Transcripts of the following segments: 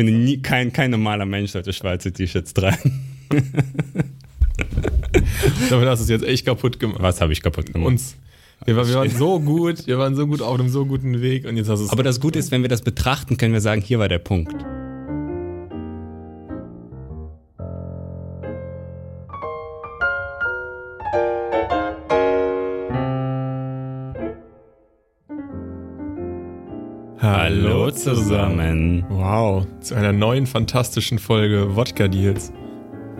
finde, nie, kein, kein normaler Mensch sollte schwarze T-Shirts tragen. Damit hast du es jetzt echt kaputt gemacht. Was habe ich kaputt gemacht? Uns. Wir, wir waren so gut, wir waren so gut auf einem so guten Weg und jetzt hast du es. Aber das Gute ist, wenn wir das betrachten, können wir sagen, hier war der Punkt. Hallo zusammen. Wow, zu einer neuen fantastischen Folge Wodka Deals.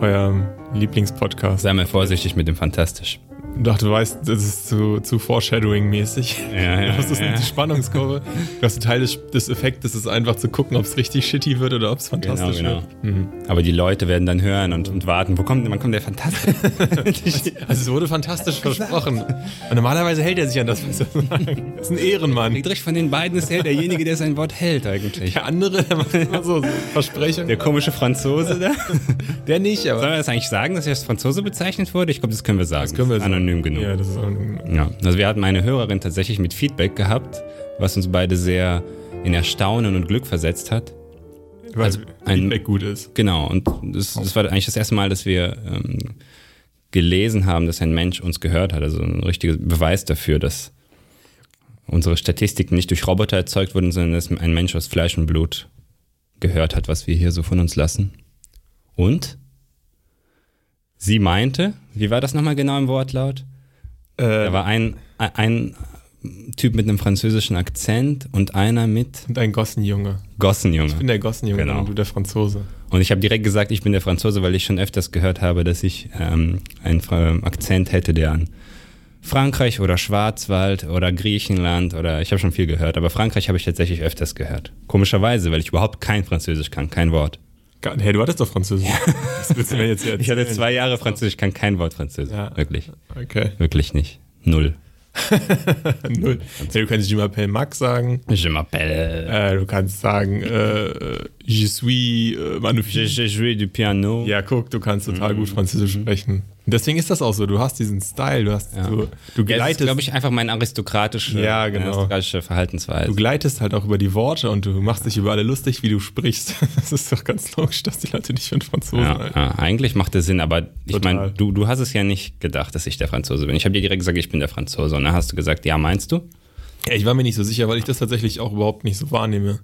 Eurem Lieblingspodcast. Sei mal vorsichtig mit dem Fantastisch. Doch, du weißt, das ist zu, zu Foreshadowing-mäßig. Ja, ja, Das ist ja. die Spannungskurve. Das ist Teil des, des Effektes, ist einfach zu gucken, ob es richtig shitty wird oder ob es Genau, fantastisch genau. wird. Mhm. Aber die Leute werden dann hören und, und warten. Wo kommt, wann kommt der Fantastisch? Also es wurde fantastisch versprochen. Und normalerweise hält er sich an das, was sagen. Das ist ein Ehrenmann. Friedrich von den beiden ist er derjenige, der sein Wort hält eigentlich. Der andere, der macht immer so Versprechungen. Der komische Franzose da. Der nicht, aber. Sollen wir das eigentlich sagen, dass er als Franzose bezeichnet wurde? Ich glaube, das können wir sagen. Das können wir sagen. anonym genug. Ja, das ist anonym. Ja, also wir hatten eine Hörerin tatsächlich mit Feedback gehabt, was uns beide sehr in Erstaunen und Glück versetzt hat. Weil Also ein- Feedback gut ist. Genau, und das, das war eigentlich das erste Mal, dass wir ähm, gelesen haben, dass ein Mensch uns gehört hat. Also ein richtiger Beweis dafür, dass unsere Statistiken nicht durch Roboter erzeugt wurden, sondern dass ein Mensch aus Fleisch und Blut gehört hat, was wir hier so von uns lassen. Und sie meinte, wie war das nochmal genau im Wortlaut? Da Äh, war ein, ein Typ mit einem französischen Akzent und einer mit und ein Gossenjunge. Gossenjunge. Ich bin der Gossenjunge Genau. und du der Franzose. Und ich habe direkt gesagt, ich bin der Franzose, weil ich schon öfters gehört habe, dass ich ähm, einen Akzent hätte, der an Frankreich oder Schwarzwald oder Griechenland oder ich habe schon viel gehört, aber Frankreich habe ich tatsächlich öfters gehört. Komischerweise, weil ich überhaupt kein Französisch kann, kein Wort. Gar- Hey, du hattest doch Französisch. Was willst du mir jetzt hier Ich hatte erzählen? zwei Jahre Französisch, kann kein Wort Französisch. Ja. Wirklich. Okay. Wirklich nicht. Null. Null. Hey, du kannst Je m'appelle Max sagen. Je m'appelle. Äh, du kannst sagen, äh, äh, Je suis äh, Je, magnifique. je joué du piano. Ja, guck, du kannst total Mhm. gut Französisch sprechen. Deswegen ist das auch so. Du hast diesen Style, du hast, du, du Ja, das ist, gleitest, glaube ich, einfach meine aristokratische, Ja, genau. aristokratische Verhaltensweise. du gleitest halt auch über die Worte und du machst dich über alle lustig, wie du sprichst. Das ist doch ganz logisch, dass die Leute dich für einen Franzosen Ja, halten. ja, eigentlich macht das Sinn, aber ich meine, du, du hast es ja nicht gedacht, dass ich der Franzose bin. Ich habe dir direkt gesagt, ich bin der Franzose. Und dann hast du gesagt, ja, meinst du? Ja, ich war mir nicht so sicher, weil ich das tatsächlich auch überhaupt nicht so wahrnehme.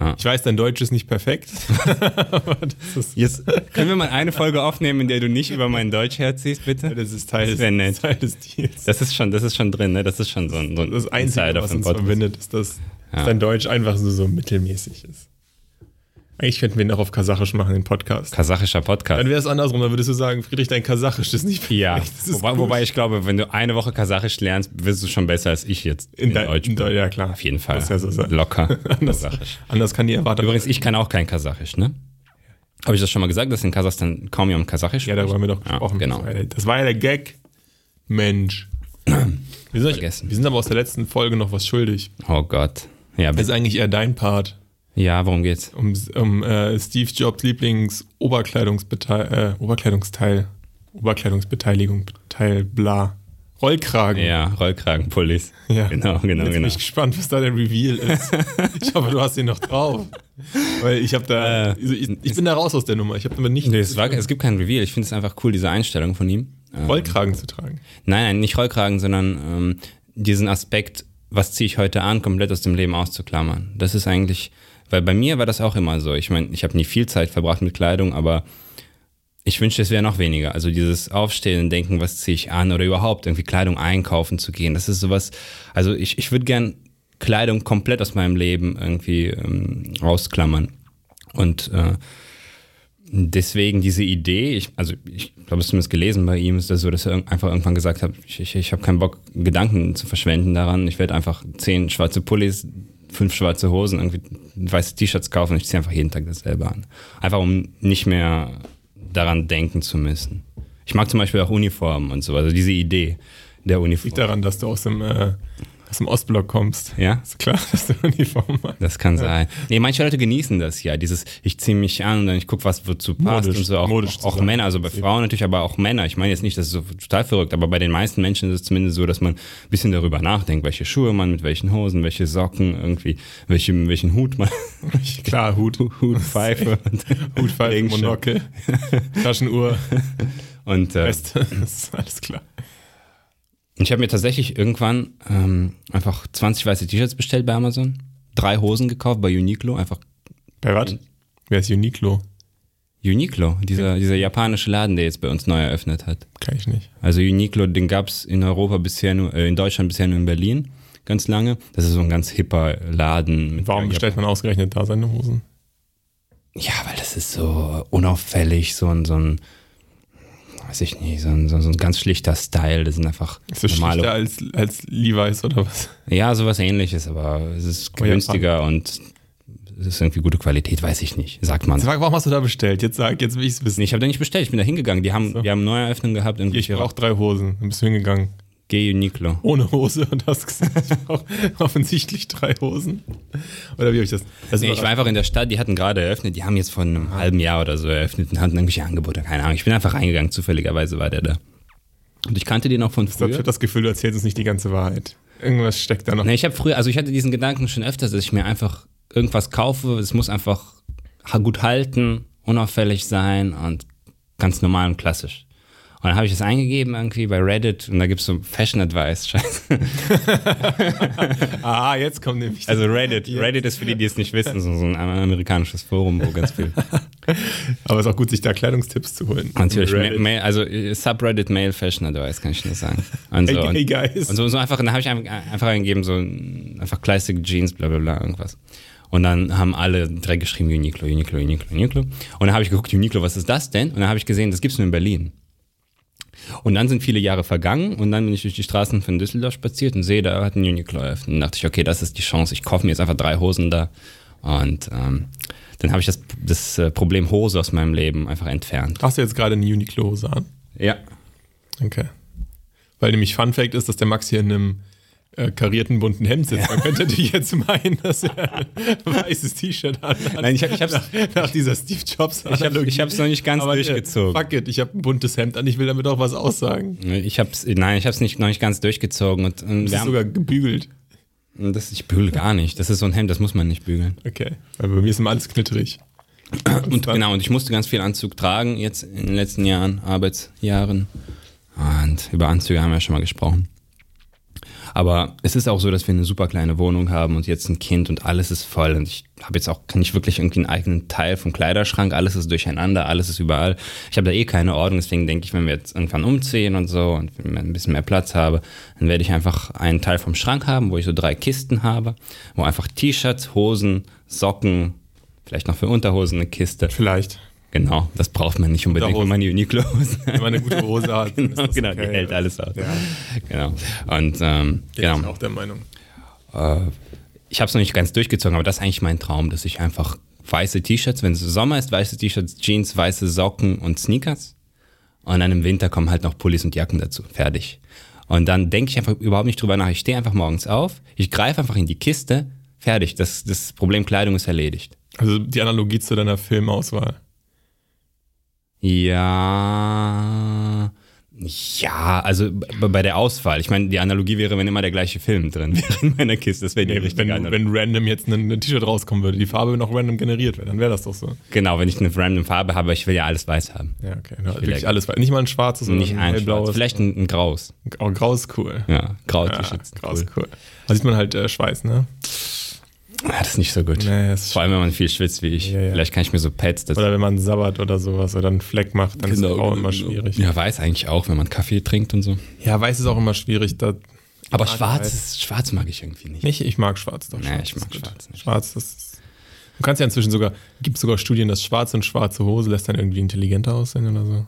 Ja. Ich weiß, dein Deutsch ist nicht perfekt. ist, Jetzt können wir mal eine Folge aufnehmen, in der du nicht über mein Deutsch herziehst, bitte? das ist Teil, Das des, Teil des Deals. Das ist schon, das ist schon drin, ne? Das ist schon so ein, so ein Das Einzige, Insider was uns Podcast. verbindet, ist, dass, Ja. dein Deutsch einfach so, so mittelmäßig ist. Eigentlich könnten wir ihn auch auf Kasachisch machen, den Podcast. Kasachischer Podcast. Dann wäre es andersrum, dann würdest du sagen, Friedrich, dein Kasachisch ist nicht Ja, perfekt. Das ist wobei, wobei ich glaube, wenn du eine Woche Kasachisch lernst, wirst du schon besser als ich jetzt in, in dein, Deutsch. in Deu- ja klar. Auf jeden Fall. Muss ja so sein. Locker. Anders, Kasachisch. anders kann die Erwartung. Übrigens, ich kann auch kein Kasachisch, ne? Habe ich das schon mal gesagt, dass in Kasachstan kaum jemand Kasachisch ja, darüber haben wir doch Ja, gesprochen. genau. Das war ja, das war ja der Gag. Mensch. Wir sind, euch, wir sind aber aus der letzten Folge noch was schuldig. Oh Gott. Ja, Das ist eigentlich eher dein Part. Ja worum geht's? Um, um äh, Steve Jobs Lieblings-Oberkleidungsbeteil, äh, Oberkleidungsteil, Oberkleidungsbeteiligung, Teil, bla. Rollkragen. Ja, Rollkragenpullis. Ja. Genau, genau, Jetzt bin genau. ich gespannt, was da der Reveal ist. ich hoffe, du hast ihn noch drauf. Weil ich habe da, Äh, ich, ich bin da raus aus der Nummer. Ich habe damit nicht Nee, es, war, es gibt kein Reveal. Ich finde es einfach cool, diese Einstellung von ihm. Ähm, Rollkragen zu tragen. Nein, nein, nicht Rollkragen, sondern ähm, diesen Aspekt, was ziehe ich heute an, komplett aus dem Leben auszuklammern. Das ist eigentlich, weil bei mir war das auch immer so. Ich meine, ich habe nie viel Zeit verbracht mit Kleidung, aber ich wünschte, es wäre noch weniger. Also dieses Aufstehen und denken, was ziehe ich an oder überhaupt irgendwie Kleidung einkaufen zu gehen. Das ist sowas, also ich, ich würde gern Kleidung komplett aus meinem Leben irgendwie ähm, ausklammern. Und äh, deswegen diese Idee, ich, also ich glaube, es zumindest gelesen bei ihm, ist das so, dass er einfach irgendwann gesagt hat, ich, ich, ich habe keinen Bock, Gedanken zu verschwenden daran. Ich werde einfach zehn schwarze Pullis, fünf schwarze Hosen, irgendwie weiße T-Shirts kaufen und ich ziehe einfach jeden Tag dasselbe an. Einfach um nicht mehr daran denken zu müssen. Ich mag zum Beispiel auch Uniformen und so, also diese Idee der Uniform. Liegt daran, dass du aus dem äh, aus dem Ostblock kommst. Ja? Ist klar, dass du Uniform hast. Das kann sein. Nee, manche Leute genießen das ja. Dieses, ich ziehe mich an und dann ich gucke, was wozu passt Modisch- und so. Auch, modisch auch. Männer, also bei Frauen natürlich, aber auch Männer. Ich meine jetzt nicht, das ist so total verrückt, aber bei den meisten Menschen ist es zumindest so, dass man ein bisschen darüber nachdenkt, welche Schuhe man mit welchen Hosen, welche Socken, irgendwie, welchen, welchen Hut man, Klar, Hut. Hut, Pfeife Hut, Pfeife. Monokel, Taschenuhr, Und äh, Weste. Das ist alles klar. Ich habe mir tatsächlich irgendwann ähm, einfach 20 weiße T-Shirts bestellt bei Amazon, drei Hosen gekauft bei Uniqlo, einfach Bei was? Wer ist Uniqlo? Uniqlo, dieser, dieser japanische Laden, der jetzt bei uns neu eröffnet hat. Kann ich nicht. Also Uniqlo, den gab's in Europa bisher nur, äh, in Deutschland bisher nur in Berlin, ganz lange. Das ist so ein ganz hipper Laden. Mit Warum bestellt man ausgerechnet da seine Hosen? Ja, weil das ist so unauffällig, so ein, so ein weiß ich nicht, so ein, so, ein ganz schlichter Style. Das sind einfach Ist das normale. schlichter als, als Levi's oder was? Ja, sowas ähnliches, aber es ist Aber günstiger und es ist irgendwie gute Qualität, weiß ich nicht, sagt man. Sag, warum hast du da bestellt? Jetzt sag, jetzt will ich es wissen. Nee, ich habe da nicht bestellt, ich bin da hingegangen. Die haben, So. die haben Neueröffnung gehabt, Ich brauche drei Hosen. Dann bist du hingegangen. Geh Uniqlo. Ohne Hose und hast gesagt, ich brauche offensichtlich drei Hosen. Oder wie habe ich das? das Nee, ich war einfach in der Stadt, die hatten gerade eröffnet, die haben jetzt vor einem halben Jahr oder so eröffnet und hatten irgendwelche Angebote, keine Ahnung. Ich bin einfach reingegangen, zufälligerweise war der da. Und ich kannte den auch von ich habe früher. das Gefühl, du erzählst uns nicht die ganze Wahrheit. Irgendwas steckt da noch. Nee, ich habe früher, also ich hatte diesen Gedanken schon öfters, dass ich mir einfach irgendwas kaufe, es muss einfach gut halten, unauffällig sein und ganz normal und klassisch. Und dann habe ich das eingegeben irgendwie bei Reddit und da gibt's so Fashion Advice. Scheiße. Ah, jetzt kommt nämlich. Also Reddit. Reddit ist für die, die es nicht wissen, so ein amerikanisches Forum, wo ganz viel aber es ist auch gut, sich da Kleidungstipps zu holen. Natürlich, Mail, also äh, Subreddit Male Fashion Advice, kann ich nur sagen. Und so, Hey, guys. und so, so einfach, dann habe ich einfach, eingegeben, so ein- einfach Classic Jeans, bla bla bla, irgendwas. Und dann haben alle direkt geschrieben Uniqlo, Uniqlo, Uniqlo, Uniqlo. Und dann habe ich geguckt, Uniqlo, was ist das denn? Und dann habe ich gesehen, das gibt's nur in Berlin. Und dann sind viele Jahre vergangen und dann bin ich durch die Straßen von Düsseldorf spaziert und sehe, da hat ein Uniqlo eröffnet. Und dachte ich, okay, das ist die Chance, ich kaufe mir jetzt einfach drei Hosen da. Und ähm, dann habe ich das, das äh, Problem Hose aus meinem Leben einfach entfernt. Hast du jetzt gerade eine Uniqlo-Hose an? Ja. Okay. Weil nämlich Fun Fact ist, dass der Max hier in einem äh, karierten bunten Hemd sitzt. Man könnte natürlich jetzt meinen, dass er ein weißes T-Shirt hat. Nein, ich hab- ich hab's- nach, nach dieser Steve Jobs Ich habe ich hab's noch nicht ganz Aber, äh, durchgezogen. Fuck it, ich habe ein buntes Hemd an, ich will damit auch was aussagen. Ich hab's, nein, ich hab's nicht, noch nicht ganz durchgezogen. Und, und Das wir ist haben, sogar gebügelt. das, ich bügele gar nicht. Das ist so ein Hemd, das muss man nicht bügeln. Okay. Weil bei mir ist immer alles knitterig. Und genau, und ich musste ganz viel Anzug tragen jetzt in den letzten Jahren, Arbeitsjahren. Und über Anzüge haben wir ja schon mal gesprochen. Aber es ist auch so, dass wir eine super kleine Wohnung haben und jetzt ein Kind und alles ist voll. Und ich habe jetzt auch nicht wirklich irgendwie einen eigenen Teil vom Kleiderschrank. Alles ist durcheinander, alles ist überall. Ich habe da eh keine Ordnung, deswegen denke ich, wenn wir jetzt irgendwann umziehen und so und ein bisschen mehr Platz habe, dann werde ich einfach einen Teil vom Schrank haben, wo ich so drei Kisten habe, wo einfach T-Shirts, Hosen, Socken, vielleicht noch für Unterhosen eine Kiste. Vielleicht. Genau, das braucht man nicht unbedingt, wenn man die Uniqlo-Hosen Wenn man eine gute Hose hat. Genau, genau, okay. die hält alles aus. Ja, Genau. Und ähm, bin ich genau. auch der Meinung. Äh, ich habe es noch nicht ganz durchgezogen, aber das ist eigentlich mein Traum, dass ich einfach weiße T-Shirts, wenn es Sommer ist, weiße T-Shirts, Jeans, weiße Socken und Sneakers. Und dann im Winter kommen halt noch Pullis und Jacken dazu. Fertig. Und dann denke ich einfach überhaupt nicht drüber nach. Ich stehe einfach morgens auf, ich greife einfach in die Kiste, fertig. Das, das Problem Kleidung ist erledigt. Also die Analogie zu deiner Filmauswahl. Ja. Ja, also bei der Auswahl. Ich meine, die Analogie wäre, wenn immer der gleiche Film drin wäre in meiner Kiste. Das wäre die richtige wenn, Analogie. wenn random jetzt ein, ein T-Shirt rauskommen würde, die Farbe noch random generiert wäre, dann wäre das doch so. Genau, wenn ich eine random Farbe habe, ich will ja alles weiß haben. Ja, okay. Will wirklich ja- alles. Nicht mal ein schwarzes oder Nicht ein hellblaues. vielleicht ein, ein graues. Oh, grau ist cool. Ja, graue Ja, T-Shirts. grau cool. ist cool. Da sieht man halt äh, Schweiß, ne? Ja, das ist nicht so gut. Nee, Vor allem, wenn man viel schwitzt wie ich. Ja, ja. Vielleicht kann ich mir so Pads das Oder wenn man sabbat oder sowas oder einen Fleck macht, dann ist grau immer schwierig. Ja, weiß eigentlich auch, wenn man Kaffee trinkt und so. Ja, weiß ist auch immer schwierig. Da, Aber schwarz, ist, schwarz mag ich irgendwie nicht. nicht, ich mag schwarz doch. Nee, schwarz ich mag schwarz nicht. Schwarz, das ist. Du kannst ja inzwischen sogar, gibt sogar Studien, dass schwarze und schwarze Hose lässt dann irgendwie intelligenter aussehen oder so.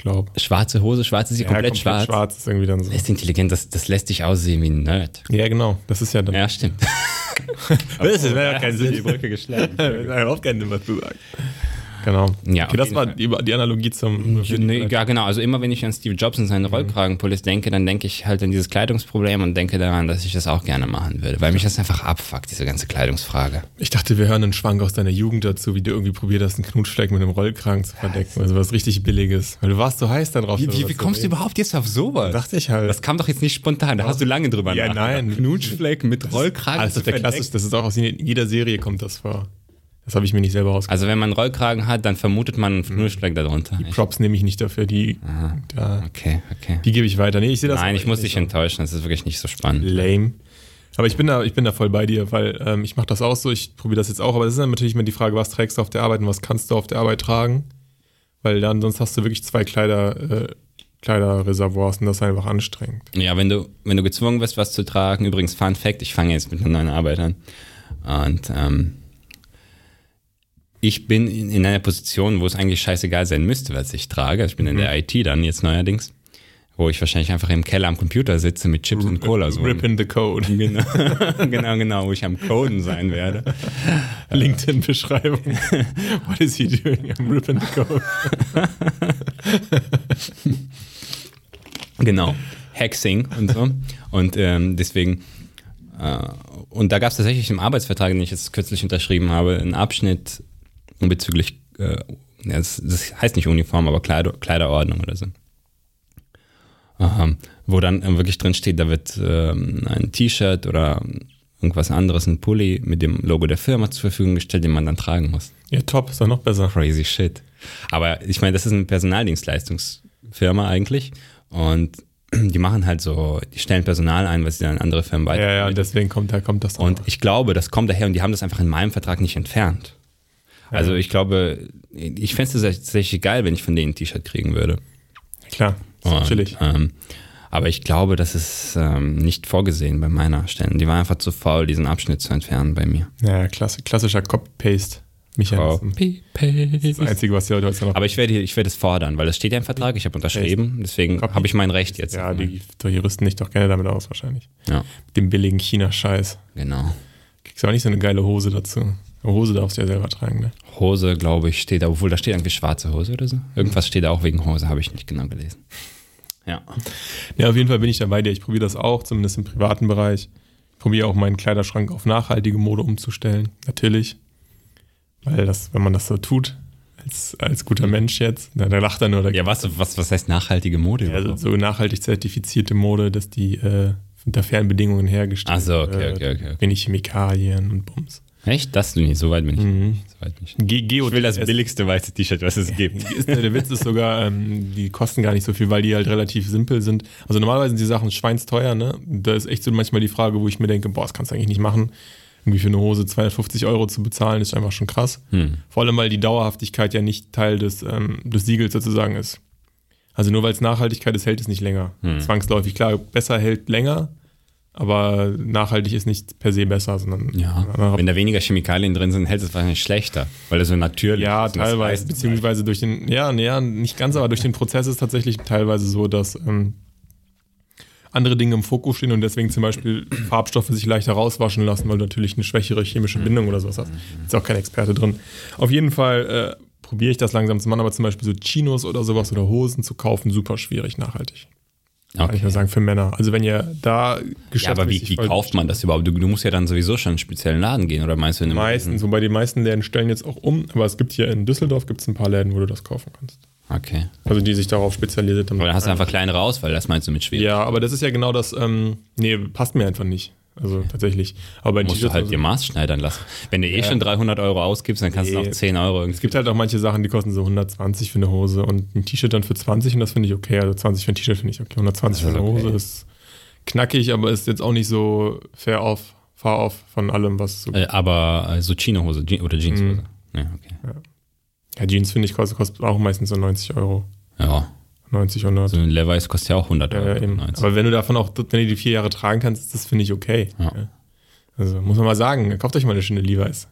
Ich glaube. Schwarze Hose, schwarz ist sie komplett, schwarz. Schwarz ist irgendwie dann so. Lässt intelligent, das, das lässt dich aussehen wie ein Nerd. Ja, genau. Das ist ja dann. Ja, stimmt. Das wäre ja kein Sinn. Die Brücke geschlagen. überhaupt keinen Sinn, was du sagst. Genau. Ja, okay, das war die, die Analogie zum. Nee, ja, genau. Also immer wenn ich an Steve Jobs und seine Rollkragenpullis denke, dann denke ich halt an dieses Kleidungsproblem und denke daran, dass ich das auch gerne machen würde, weil mich das einfach abfuckt, diese ganze Kleidungsfrage. Ich dachte, wir hören einen Schwank aus deiner Jugend dazu, wie du irgendwie probiert hast, einen Knutschfleck mit einem Rollkragen zu verdecken. Also was richtig Billiges. Weil du warst so heiß darauf. Wie, wie, wie kommst du überhaupt jetzt auf sowas? Dachte ich halt. Das kam doch jetzt nicht spontan, da hast du lange drüber Ja, nachgedacht. nein. Knutschfleck mit Rollkragen. Ah, das ist der klassisch, das ist auch aus jeder Serie kommt das vor. Das habe ich mir nicht selber rausgefunden. Also wenn man einen Rollkragen hat, dann vermutet man einen Knutschfleck darunter. Echt? Props nehme ich nicht dafür, die, da, Okay, okay. die gebe ich weiter. Nee, ich sehe das Nein, ich muss dich enttäuschen, das ist wirklich nicht so spannend. Lame. Aber ich bin da, ich bin da voll bei dir, weil ähm, ich mache das auch so, ich probiere das jetzt auch, aber das ist dann natürlich immer die Frage, was trägst du auf der Arbeit und was kannst du auf der Arbeit tragen? Weil dann sonst hast du wirklich zwei Kleider, äh, Kleiderreservoirs und das ist einfach anstrengend. Ja, wenn du, wenn du gezwungen wirst, was zu tragen, übrigens Fun Fact, ich fange jetzt mit einer neuen Arbeit an. Und ähm, ich bin in, in einer Position, wo es eigentlich scheißegal sein müsste, was ich trage. Also ich bin in der IT dann jetzt neuerdings, wo ich wahrscheinlich einfach im Keller am Computer sitze mit Chips und Cola so. Rip in the code. Genau, genau, genau, wo ich am Coden sein werde. LinkedIn-Beschreibung. What is he doing? I'm ripping the code. Genau. Hexing und so. Und ähm, deswegen, äh, und da gab es tatsächlich im Arbeitsvertrag, den ich jetzt kürzlich unterschrieben habe, einen Abschnitt bezüglich, äh, ja, das, das heißt nicht Uniform, aber Kleider, Kleiderordnung oder so. Ähm, wo dann wirklich drin steht, da wird ähm, ein T-Shirt oder irgendwas anderes, ein Pulli mit dem Logo der Firma zur Verfügung gestellt, den man dann tragen muss. Ja, top, ist doch noch besser. Crazy shit. Aber ich meine, das ist eine Personaldienstleistungsfirma eigentlich. Und die machen halt so, die stellen Personal ein, was sie dann an andere Firmen Ja, weiter. ja, deswegen kommt, da kommt das dann Und ich glaube, das kommt daher und die haben das einfach in meinem Vertrag nicht entfernt. Also ich glaube, ich fände es tatsächlich geil, wenn ich von denen ein T-Shirt kriegen würde. Klar, ist chillig. Ähm, aber ich glaube, das ist ähm, nicht vorgesehen bei meiner Stelle. Die war einfach zu faul, diesen Abschnitt zu entfernen bei mir. Ja, klasse, klassischer Copy-Paste-Mechanismus. Das Einzige, was die Leute heute noch. Aber ich werde, ich werde es fordern, weil das steht ja im Vertrag, ich habe unterschrieben, deswegen habe ich mein Recht jetzt. ja, die Juristen nicht doch gerne damit aus, wahrscheinlich. ja, Mit dem billigen China-Scheiß. genau. Kriegst aber nicht so eine geile Hose dazu. Hose darfst du ja selber tragen, ne? Hose, glaube ich, steht da, obwohl da steht irgendwie schwarze Hose oder so. Irgendwas steht da auch wegen Hose, habe ich nicht genau gelesen. Ja. Ja, auf jeden Fall bin ich da bei dir. Ich probiere das auch, zumindest im privaten Bereich. Ich probiere auch meinen Kleiderschrank auf nachhaltige Mode umzustellen. Natürlich. Weil das, wenn man das so tut, als, als guter Mensch jetzt, na, da lacht er nur. Da Ja, was, was, was heißt nachhaltige Mode Ja, also so nachhaltig zertifizierte Mode, dass die äh, unter fairen Bedingungen hergestellt Ach so, okay, wird. okay, okay, okay. Wenig Chemikalien und Bums. Echt? Das du nicht, so weit bin ich. Mhm. So weit nicht. Ge Geo Ich will das billigste weiße T-Shirt, was es gibt. Ist, der Witz ist sogar, ähm, die kosten gar nicht so viel, weil die halt relativ simpel sind. Also normalerweise sind die Sachen schweinsteuer, ne? Da ist echt so manchmal die Frage, wo ich mir denke, boah, das kannst du eigentlich nicht machen. Irgendwie für eine Hose 250 Euro zu bezahlen, ist einfach schon krass. Hm. Vor allem, weil die Dauerhaftigkeit ja nicht Teil des, ähm, des Siegels sozusagen ist. Also nur weil es Nachhaltigkeit ist, hält es nicht länger. Hm. Zwangsläufig. Klar, besser hält länger, aber nachhaltig ist nicht per se besser, sondern Ja. Wenn da weniger Chemikalien drin sind, hält es wahrscheinlich schlechter, weil es so natürlich Ja, ist. das teilweise, beziehungsweise durch den, ja, nee, ja, nicht ganz, aber durch den Prozess ist tatsächlich teilweise so, dass ähm, andere Dinge im Fokus stehen und deswegen zum Beispiel Farbstoffe sich leichter rauswaschen lassen, weil du natürlich eine schwächere chemische Bindung oder sowas hast. Ist auch kein Experte drin. Auf jeden Fall äh, probiere ich das langsam zu machen, aber zum Beispiel so Chinos oder sowas oder Hosen zu kaufen, super schwierig nachhaltig. Kann ich Okay. nur sagen, für Männer. Also wenn ihr da Ja, aber wie, wie kauft man das überhaupt? Du, du musst ja dann sowieso schon in einen speziellen Laden gehen, oder meinst du in einem Meistens, wobei die meisten Läden stellen jetzt auch um, aber es gibt hier in Düsseldorf gibt's ein paar Läden, wo du das kaufen kannst. Okay. Also die sich darauf spezialisiert haben. Aber dann hast du einfach kleinere Auswahl, das meinst du mit schwierig. Ja, aber das ist ja genau das, ähm, nee, passt mir einfach nicht. Also tatsächlich. Aber bei Musst du halt also, dir Maß schneidern lassen. Wenn du eh schon 300 Euro ausgibst, dann kannst du Nee. noch 10 Euro es irgendwie. gibt halt auch manche Sachen, die kosten so 120 für eine Hose und ein T-Shirt dann für 20 und das finde ich okay. Also 20 für ein T-Shirt finde ich okay. 120 Das für eine okay. Hose ist knackig, aber ist jetzt auch nicht so fair off, far off von allem, was so. Äh, aber äh, so Chino-Hose Je- oder Jeanshose. Mhm. Ja, okay. Ja, Jeans finde ich kostet, kostet auch meistens so 90 Euro. Ja, 90, 100. so ein Levi's kostet ja auch 100 Ja, Euro. ja. 90. Aber wenn du davon auch, wenn du die vier Jahre tragen kannst, das finde ich okay. Ja. Also muss man mal sagen, kauft euch mal eine schöne Levi's.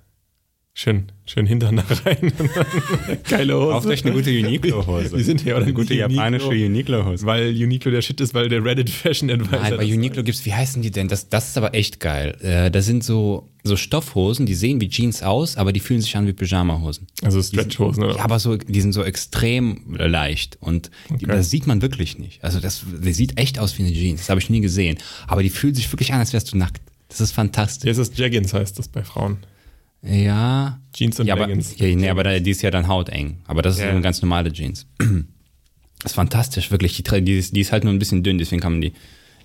Schön, schön Hintern da rein. Geile Hose. Kauft euch eine gute Uniqlo-Hose. Die sind ja auch eine gute japanische Uniqlo-Hose. Weil Uniqlo der Shit ist, weil der Reddit Fashion Advisor. Nein, bei das Uniqlo gibt's, wie heißen die denn? Das, das ist aber echt geil. Äh, das sind so, so Stoffhosen, die sehen wie Jeans aus, aber die fühlen sich an wie Pyjama-Hosen. Also Stretchhosen, oder? Ja, aber so, die sind so extrem leicht und die, das sieht man wirklich nicht. Also das, die sieht echt aus wie eine Jeans. Das habe ich nie gesehen. Aber die fühlt sich wirklich an, als wärst du nackt. Das ist fantastisch. Jetzt ist Jaggins heißt das bei Frauen. Ja. Jeans und ja, aber, Leggings. ja, nee, aber die ist ja dann hauteng. Aber das ist Ja. eine ganz normale Jeans. Das ist fantastisch, wirklich. Die, die, ist, die ist halt nur ein bisschen dünn, deswegen kann man die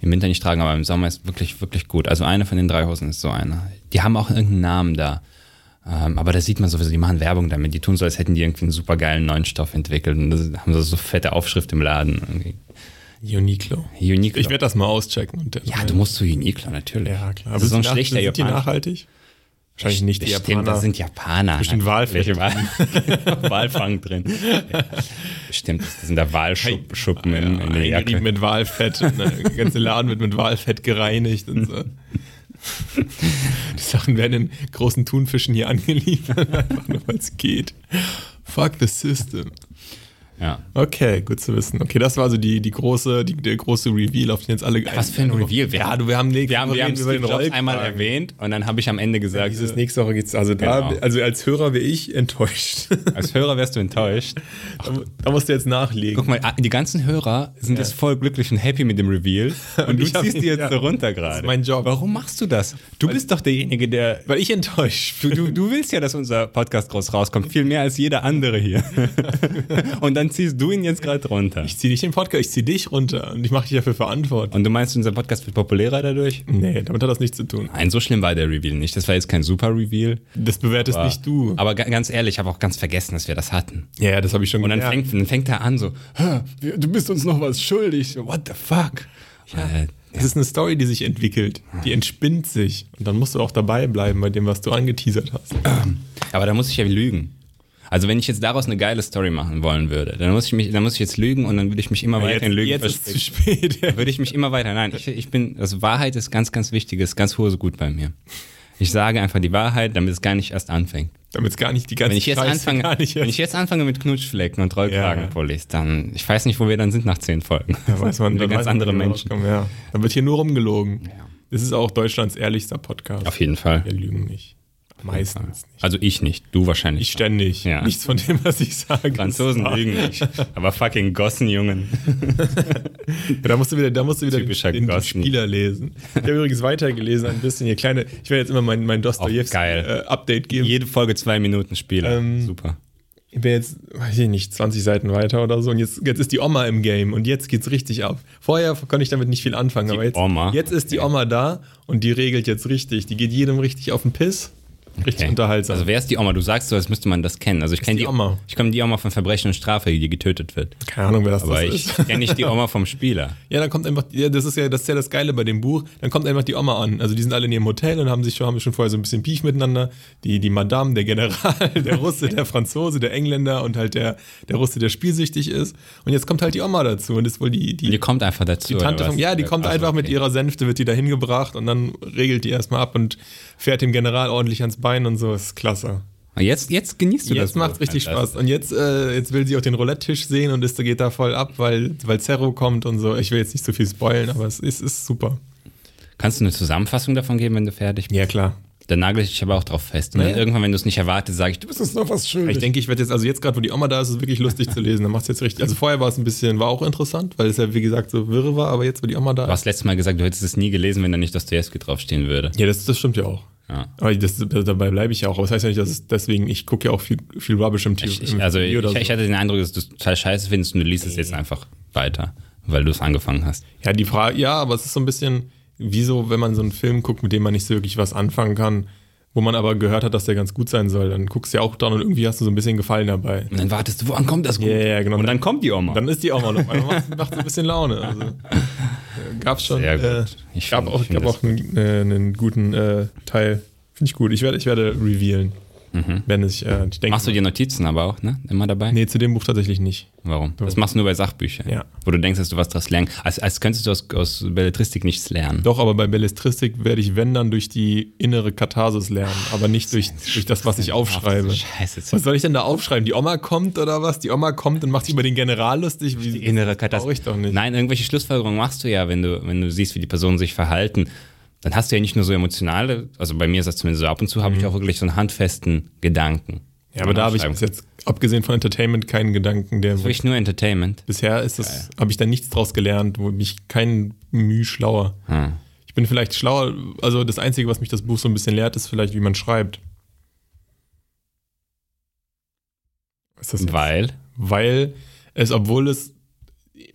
im Winter nicht tragen, aber im Sommer ist wirklich, wirklich gut. Also eine von den drei Hosen ist so eine. Die haben auch irgendeinen Namen da. Ähm, aber da sieht man sowieso, die machen Werbung damit. Die tun so, als hätten die irgendwie einen super geilen neuen Stoff entwickelt. Und das haben so, so fette Aufschrift im Laden. Irgendwie. Uniqlo. Uniqlo. Ich werde das mal auschecken. Ja, du musst zu Uniqlo, natürlich. Ja, klar. Das ist so ein schlechter Sind die nachhaltig? Wahrscheinlich nicht die Bestimmt, Japaner. das sind Japaner. Bestimmt Walfett. Welche Wal Walfang drin. Ja. Bestimmt, das sind da Walschuppen in, in der Jacke. mit Walfett. Und der ganze Laden wird mit Walfett gereinigt und so. Die Sachen werden in großen Thunfischen hier angeliefert, einfach nur weil es geht. Fuck the system. Ja. Okay, gut zu wissen. Okay, das war also die, die große, die, der große Reveal, auf den jetzt alle. Was für ein Reveal? Ja, du, wir haben, Wir haben, wir haben über den Rollkragen. einmal erwähnt und dann habe ich am Ende gesagt, Dieses nächste Woche geht's also da, Genau. also als Hörer wäre ich enttäuscht. als Hörer wärst du enttäuscht. da, da musst du jetzt nachlegen. Guck mal, ah, die ganzen Hörer sind jetzt voll glücklich und happy mit dem Reveal und du ich hab- ziehst die jetzt ja. runter gerade. ist mein Job. Warum machst du das? Du bist doch derjenige, der Weil ich enttäuscht Du, du, du willst ja, dass unser Podcast groß rauskommt, viel mehr als jeder andere hier. Und dann ziehst du ihn jetzt gerade runter. Ich zieh dich den Podcast, ich zieh dich runter und ich mache dich dafür verantwortlich. Und du meinst, unser Podcast wird populärer dadurch? Nee, damit hat das nichts zu tun. Nein, so schlimm war der Reveal nicht. Das war jetzt kein super Reveal. Das bewertest Aber, nicht du. aber ga- ganz ehrlich, ich habe auch ganz vergessen, dass wir das hatten. Ja, ja, das habe ich schon Und dann fängt, dann fängt er an so, "Hä, wir- du bist uns noch was schuldig. What the fuck? Äh, Das ist eine Story, die sich entwickelt. Die entspinnt sich. Und dann musst du auch dabei bleiben bei dem, was du angeteasert hast. aber da muss ich ja lügen. Also wenn ich jetzt daraus eine geile Story machen wollen würde, dann muss ich mich, dann muss ich jetzt lügen und dann würde ich mich immer weiter jetzt in Lügen jetzt ist zu spät. Dann würde ich mich immer weiter. Nein, ich, ich bin, also Wahrheit ist ganz, ganz wichtig, ist ganz hohes Gut bei mir. Ich sage einfach die Wahrheit, damit es gar nicht erst anfängt. Damit es gar nicht die ganze Wenn ich jetzt Scheiße anfange, wenn ich jetzt anfange mit Knutschflecken und Rollkragenpullis, Ja. dann, ich weiß nicht, wo wir dann sind nach zehn Folgen. Da weiß man, dann ganz andere Menschen. Ja. Dann wird hier nur rumgelogen. Das ist auch Deutschlands ehrlichster Podcast. Auf jeden Fall. Wir lügen nicht. Meistens nicht. Also ich nicht, du wahrscheinlich. Ich ständig. Ja. Nichts von dem, was ich sage. Franzosen lügen nicht. Aber fucking Gossenjungen. Ja, da musst du wieder, da musst du wieder den, Typischer den, den Gossen. Spieler lesen. Ich habe übrigens weitergelesen, ein bisschen hier kleine. Ich werde jetzt immer mein, mein Dostoevsky geil. äh, Update geben. Jede Folge zwei Minuten Spieler. Ähm, Super. Ich bin jetzt, weiß ich nicht, 20 Seiten weiter oder so. Und jetzt, jetzt ist die Oma im Game und jetzt geht's richtig ab. Vorher konnte ich damit nicht viel anfangen, aber jetzt, Oma? jetzt ist die Oma da und die regelt jetzt richtig. Die geht jedem richtig auf den Piss. Richtig Okay. unterhaltsam. Also wer ist die Oma? Du sagst so, als müsste man das kennen. Also ich kenne die die Oma. Ich kenne die Oma von Verbrechen und Strafe, die getötet wird. Keine Ahnung, wer das, Aber das ich ist. kenne nicht die Oma vom Spieler. Ja, dann kommt einfach, ja, das ist ja, das ist ja das Geile bei dem Buch, dann kommt einfach die Oma an. Also die sind alle in ihrem Hotel und haben sich schon, haben schon vorher so ein bisschen Beef miteinander. Die, die Madame, der General, der Russe, der Franzose, der Engländer und halt der, der Russe, der spielsüchtig ist. Und jetzt kommt halt die Oma dazu und ist wohl die, die, Die kommt einfach dazu. die Tante von, ja, die kommt Also, einfach mit okay. ihrer Sänfte, wird die da hingebracht und dann regelt die erstmal ab und fährt dem General ordentlich ans Bein und so. Ist klasse. Jetzt, jetzt genießt du das. Jetzt macht richtig Fantastisch. Spaß. Und jetzt, äh, jetzt will sie auch den Roulette-Tisch sehen und ist, geht da voll ab, weil, weil Zerro kommt und so. Ich will jetzt nicht so viel spoilen, aber es ist, ist super. Kannst du eine Zusammenfassung davon geben, wenn du fertig bist? Ja, klar. Dann nagel ich dich aber auch drauf fest. Und Ja. dann irgendwann, wenn du es nicht erwartest, sage ich, du bist uns noch was schuldig. Ich denke, ich werde jetzt, also jetzt gerade, wo die Oma da ist, ist es wirklich lustig zu lesen. Dann macht es jetzt richtig. Also vorher war es ein bisschen, war auch interessant, weil es ja, wie gesagt, so wirre war, aber jetzt, wo die Oma da Du ist. hast letztes Mal gesagt, du hättest es nie gelesen, wenn da nicht Dostoevsky draufstehen würde. Ja, das, das stimmt ja auch. Ja. Aber das, dabei bleibe ich ja auch. Aber das heißt ja nicht, dass es deswegen, ich gucke ja auch viel, viel Rubbish im Team. Ich, ich, also ich, oder so. ich hatte den Eindruck, dass du es total scheiße findest und du liest es jetzt einfach weiter, weil du es angefangen hast. Ja, die Frage, ja, aber es ist so ein bisschen, wie so, wenn man so einen Film guckt, mit dem man nicht so wirklich was anfangen kann, wo man aber gehört hat, dass der ganz gut sein soll, dann guckst du ja auch dran und irgendwie hast du so ein bisschen Gefallen dabei. Und dann wartest du, wann kommt das gut? Ja, ja, genau. Und dann kommt die Oma. Dann ist die mal noch. Man macht, macht so ein bisschen Laune. Also, äh, gab's schon. Sehr gut. Äh, Ich gab find- auch, ich gab auch einen, äh, einen guten äh, Teil. Finde ich gut. Ich werde, ich werde revealen. Wenn ich, äh, ich denke, Machst du dir Notizen aber auch, ne? Immer dabei? Nee, zu dem Buch tatsächlich nicht. Warum? Das machst du nur bei Sachbüchern. Ja. Wo du denkst, dass du was daraus lernen. Als, als könntest du aus, aus Belletristik nichts lernen. Doch, aber bei Belletristik werde ich, wenn dann, durch die innere Katharsis lernen, aber nicht durch, durch das, was ich aufschreibe. Scheiße. Was soll ich denn da aufschreiben? Die Oma kommt oder was? Die Oma kommt und macht sich über den General lustig. Wie, Die innere Brauche Katastrophe. ich doch nicht. Nein, irgendwelche Schlussfolgerungen machst du ja, wenn du, wenn du siehst, wie die Personen sich verhalten. Dann hast du ja nicht nur so emotionale, also bei mir ist das zumindest so, ab und zu habe ich auch wirklich so einen handfesten Gedanken. Mhm. Ja, aber da habe ich bis jetzt, abgesehen von Entertainment, keinen Gedanken, der. Wirklich nur Entertainment. Bisher ist das, habe ich da nichts draus gelernt, wo mich kein Mühe schlauer. Hm. Ich bin vielleicht schlauer, also das Einzige, was mich das Buch so ein bisschen lehrt, ist vielleicht, wie man schreibt. Ist das jetzt? Weil? Weil es, obwohl es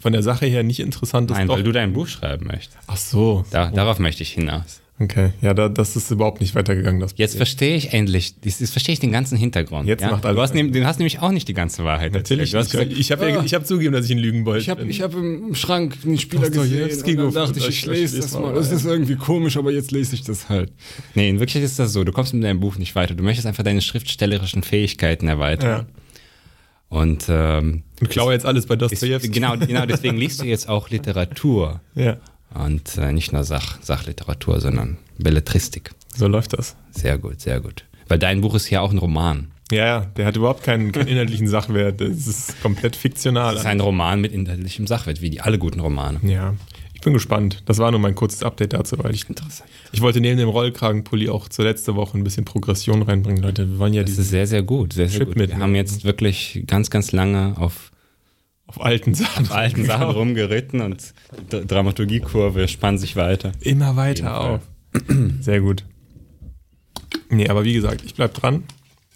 von der Sache her nicht interessant ist, Nein, doch. weil du dein Buch schreiben möchtest. Ach so. Da, Darauf möchte ich hinaus. Okay, ja, da, das ist überhaupt nicht weitergegangen. Das Jetzt verstehe ich endlich, jetzt jetzt verstehe ich den ganzen Hintergrund. Jetzt ja? macht alles du hast, nehm- du hast nämlich auch nicht die ganze Wahrheit. Natürlich. erzählt. Du hast ich gesagt, ich habe ja, ich hab zugegeben, dass ich ein Lügenbold Ich habe bin. ich hab im Schrank einen Spieler gesehen und dann dachte ich, ich Ich lese das mal. Das ist irgendwie komisch, aber jetzt lese ich das halt. nee, in Wirklichkeit ist das so. Du kommst mit deinem Buch nicht weiter. Du möchtest einfach deine schriftstellerischen Fähigkeiten erweitern. Und ähm, Und klaue jetzt alles bei ist, Dostojewski. genau, genau deswegen liest du jetzt auch Literatur. Ja, Und äh, nicht nur Sach, Sachliteratur, sondern Belletristik. so läuft das. Sehr gut, sehr gut. Weil dein Buch ist ja auch ein Roman. Ja, ja, der hat überhaupt keinen, keinen inhaltlichen Sachwert. Das ist komplett fiktional. Das ist ein Roman mit inhaltlichem Sachwert, wie die alle guten Romane. Ja, ich bin gespannt. Das war nur mein kurzes Update dazu, weil ich, ich wollte neben dem Rollkragenpulli auch zur letzte Woche ein bisschen Progression reinbringen. Leute, wir wollen ja Das ist sehr, sehr gut. Sehr, sehr gut. Wir haben jetzt wirklich ganz, ganz lange auf auf alten Sachen. alten Sachen rumgeritten und Dramaturgiekurve spannt sich weiter. Immer Auf weiter auf. Sehr gut. Nee, aber wie gesagt, ich bleib dran.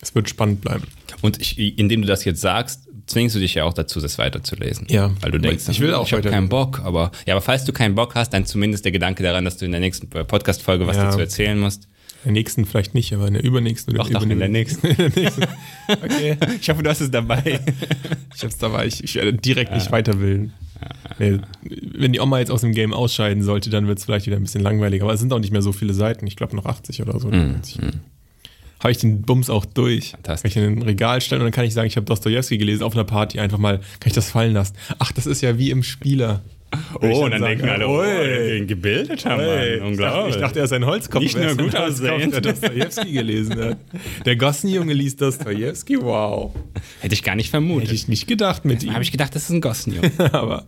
Es wird spannend bleiben. Und ich, indem du das jetzt sagst, zwingst du dich ja auch dazu, das weiterzulesen. Ja. Weil du denkst, Ich will auch ich habe keinen Bock, aber ja, aber falls du keinen Bock hast, dann zumindest der Gedanke daran, dass du in der nächsten Podcast-Folge was Ja. dazu erzählen musst. In der nächsten vielleicht nicht, aber in der übernächsten oder Doch, doch, in der nächsten. Okay. Ich hoffe, du hast es dabei. Ich hab's dabei. Ich, ich werde direkt nicht weiterwillen. Nee, wenn die Oma jetzt aus dem Game ausscheiden sollte, dann wird es vielleicht wieder ein bisschen langweiliger. Aber es sind auch nicht mehr so viele Seiten. Ich glaube noch 80 oder so. Mhm, Habe ich den Bums auch durch. Fantastisch. Kann ich in ein Regal stellen und dann kann ich sagen, ich habe Dostojewski gelesen auf einer Party. Einfach mal, kann ich das fallen lassen. Ach, das ist ja wie im Spieler. Oh, und dann sage, denken alle, oh, den gebildeter. Mann. Ich dachte, Unglaublich. ich dachte, er ist ein Holzkopf. Nicht nur gut aussehend. Der Dostojewski gelesen hat. Der Gossenjunge liest Dostojewski. Wow. Hätte ich gar nicht Hätte vermutet. ich nicht gedacht mit ihm. habe ich gedacht, das ist ein Gossenjunge. aber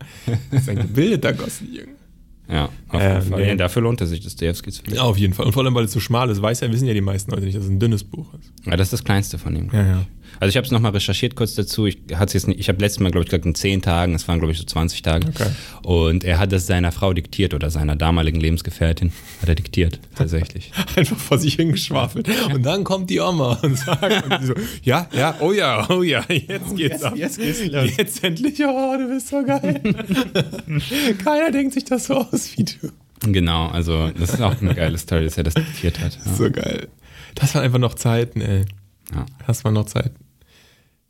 das ist ein gebildeter Gossenjunge. Ja, auf Äh, jeden Fall. nee. Ja, dafür lohnt es sich, das zu lesen. Ja, auf jeden Fall. Und vor allem, weil es so schmal ist, weiß ja, wissen ja die meisten Leute nicht, dass es ein dünnes Buch ist. Ja, das ist das kleinste von ihm. Ja, ja. Also ich habe es nochmal recherchiert kurz dazu. Ich hatte jetzt nicht, ich habe letztes Mal, glaube ich, gesagt, in zehn Tagen, es waren, glaube ich, so 20 Tage. Okay. Und er hat es seiner Frau diktiert oder seiner damaligen Lebensgefährtin hat er diktiert, tatsächlich. Einfach vor sich hingeschwafelt. Und dann kommt die Oma und sagt, und so, ja, ja, oh ja, oh ja, jetzt geht's ab. jetzt geht's los. Jetzt endlich, oh, du bist so geil. Keiner denkt sich das so aus wie du. genau, also das ist auch eine geile Story, dass er das diktiert hat. Ja. So geil. Das waren einfach noch Zeiten, ey. Ja. Das waren noch Zeiten.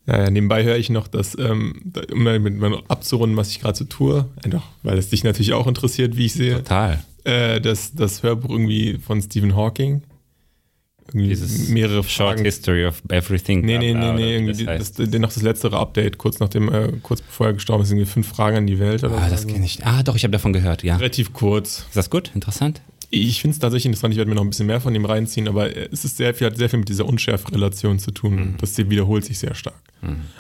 Ja, ja, nebenbei höre ich noch, dass, ähm, um mal mit mal abzurunden, was ich gerade so tue, einfach, weil es dich natürlich auch interessiert, wie ich sehe, Total. äh, das, das Hörbuch irgendwie von Stephen Hawking. Irgendwie Dieses mehrere Short Fragen. History of Everything. Nee, nee, nee, nee, wie irgendwie das das, noch das letztere Update, kurz nachdem, äh, kurz bevor er gestorben ist, irgendwie fünf Fragen an die Welt oder Ah, so. das kenne ich. Ah, doch, ich habe davon gehört, ja. Relativ kurz. Ist das gut? Interessant? Ich finde es tatsächlich interessant, ich werde mir noch ein bisschen mehr von ihm reinziehen, aber es ist sehr viel, hat sehr viel mit dieser Unschärfe-Relation zu tun. Mhm. Das wiederholt sich sehr stark.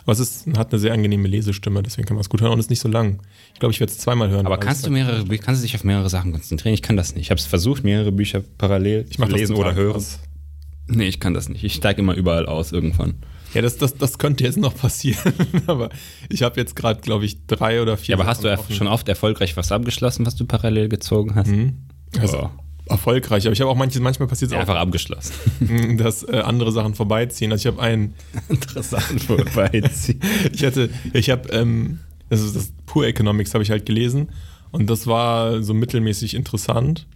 Aber es ist, hat eine sehr angenehme Lesestimme, deswegen kann man es gut hören und ist nicht so lang. Ich glaube, ich werde es zweimal hören. Aber kannst es- du mehrere kannst du dich auf mehrere Sachen konzentrieren? Ich kann das nicht. Ich habe es versucht, mehrere Bücher parallel ich zu lesen oder hören. krass. Nee, ich kann das nicht. Ich steige immer überall aus irgendwann. Ja, das, das, das könnte jetzt noch passieren, aber ich habe jetzt gerade, glaube ich, drei oder vier. Ja, aber hast du Sachen offen. schon oft erfolgreich was abgeschlossen, was du parallel gezogen hast? Also, Oh. erfolgreich, aber ich habe auch manches, manchmal passiert es Ja, auch, einfach abgeschlossen. dass äh, andere Sachen vorbeiziehen. Also ich habe einen, Interessant vorbeiziehen. ich hatte, ich habe, ähm, das ist das Pure Economics habe ich halt gelesen und das war so mittelmäßig interessant.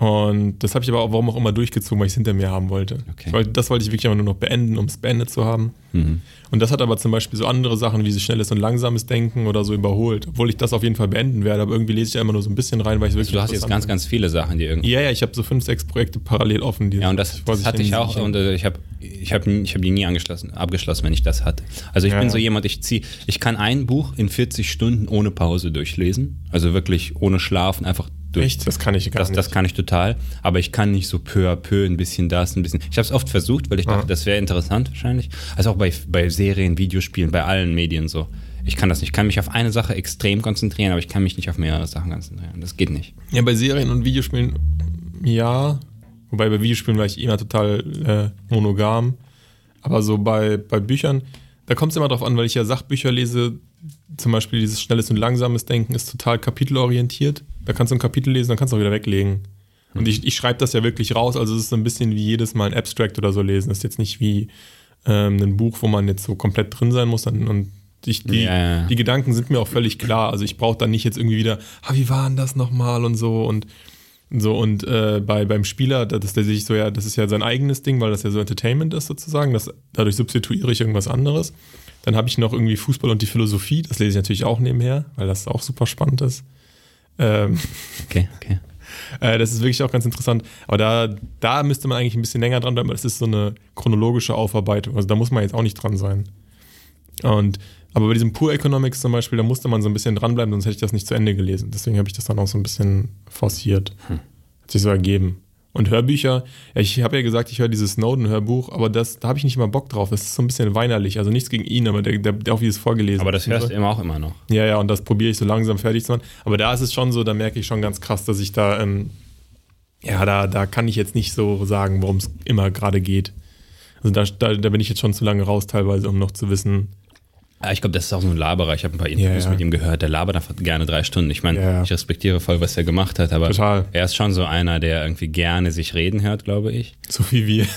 Und das habe ich aber auch, warum auch immer durchgezogen, weil ich es hinter mir haben wollte. Okay. Wollte. Das wollte ich wirklich aber nur noch beenden, um es beendet zu haben. Und das hat aber zum Beispiel so andere Sachen wie so schnelles und langsames Denken oder so überholt. Obwohl ich das auf jeden Fall beenden werde, aber irgendwie lese ich ja immer nur so ein bisschen rein, weil ich wirklich. Also du hast jetzt ganz, ganz viele Sachen, die irgendwie. Ja, ja, ich habe so fünf, sechs Projekte parallel offen. Die Ja, und das, das hatte ich auch und äh, ich habe ich hab, ich hab die nie angeschlossen, abgeschlossen, wenn ich das hatte. Also ich Ja, bin ja. so jemand, ich zieh, ich kann ein Buch in 40 Stunden ohne Pause durchlesen. Also wirklich ohne Schlafen, einfach. Echt? Das kann ich gar Das, nicht. das kann ich total, aber ich kann nicht so peu à peu ein bisschen das, ein bisschen. Ich habe es oft versucht, weil ich dachte, Ja. das wäre interessant wahrscheinlich. Also auch bei, bei Serien, Videospielen, bei allen Medien so. Ich kann das nicht. Ich kann mich auf eine Sache extrem konzentrieren, aber ich kann mich nicht auf mehrere Sachen konzentrieren. Das geht nicht. Ja, bei Serien und Videospielen ja. Wobei bei Videospielen war ich immer total äh, monogam. Aber so bei, bei Büchern, da kommt es immer drauf an, weil ich ja Sachbücher lese, zum Beispiel dieses schnelles und langsames Denken ist total kapitelorientiert. Da kannst du ein Kapitel lesen, dann kannst du auch wieder weglegen. Und ich, ich schreibe das ja wirklich raus, also es ist so ein bisschen wie jedes Mal ein Abstract oder so lesen. Das ist jetzt nicht wie ähm, ein Buch, wo man jetzt so komplett drin sein muss. Und, und ich, die, ja. die Gedanken sind mir auch völlig klar. Also ich brauche dann nicht jetzt irgendwie wieder, ah, wie war denn das nochmal und so und so und äh, bei, beim Spieler, das, das, sehe ich so, ja, das ist ja sein eigenes Ding, weil das ja so Entertainment ist sozusagen. Das, dadurch substituiere ich irgendwas anderes. Dann habe ich noch irgendwie Fußball und die Philosophie, das lese ich natürlich auch nebenher, weil das auch super spannend ist. Ähm, Okay, okay. äh, das ist wirklich auch ganz interessant. Aber da, da müsste man eigentlich ein bisschen länger dran bleiben, weil das ist so eine chronologische Aufarbeitung. Also da muss man jetzt auch nicht dran sein. Und aber bei diesem Pure Economics zum Beispiel, da musste man so ein bisschen dranbleiben, sonst hätte ich das nicht zu Ende gelesen. Deswegen habe ich das dann auch so ein bisschen forciert. Hat sich so ergeben. Und Hörbücher, ja, ich habe ja gesagt, ich höre dieses Snowden-Hörbuch, aber das, da habe ich nicht immer Bock drauf. Das ist so ein bisschen weinerlich. Also nichts gegen ihn, aber der, der, der auch wie es vorgelesen Aber das hörst du immer auch immer noch. Ja, ja, und das probiere ich so langsam fertig zu machen. Aber da ist es schon so, da merke ich schon ganz krass, dass ich da, ähm, ja, da, da kann ich jetzt nicht so sagen, worum es immer gerade geht. Also da, da, da bin ich jetzt schon zu lange raus teilweise, um noch zu wissen. Ja, ich glaube, das ist auch so ein Laberer. Ich habe ein paar Interviews ja. mit ihm gehört. Der labert einfach gerne drei Stunden. Ich meine, ja. ich respektiere voll, was er gemacht hat, aber Total. er ist schon so einer, der irgendwie gerne sich reden hört, glaube ich. So wie wir.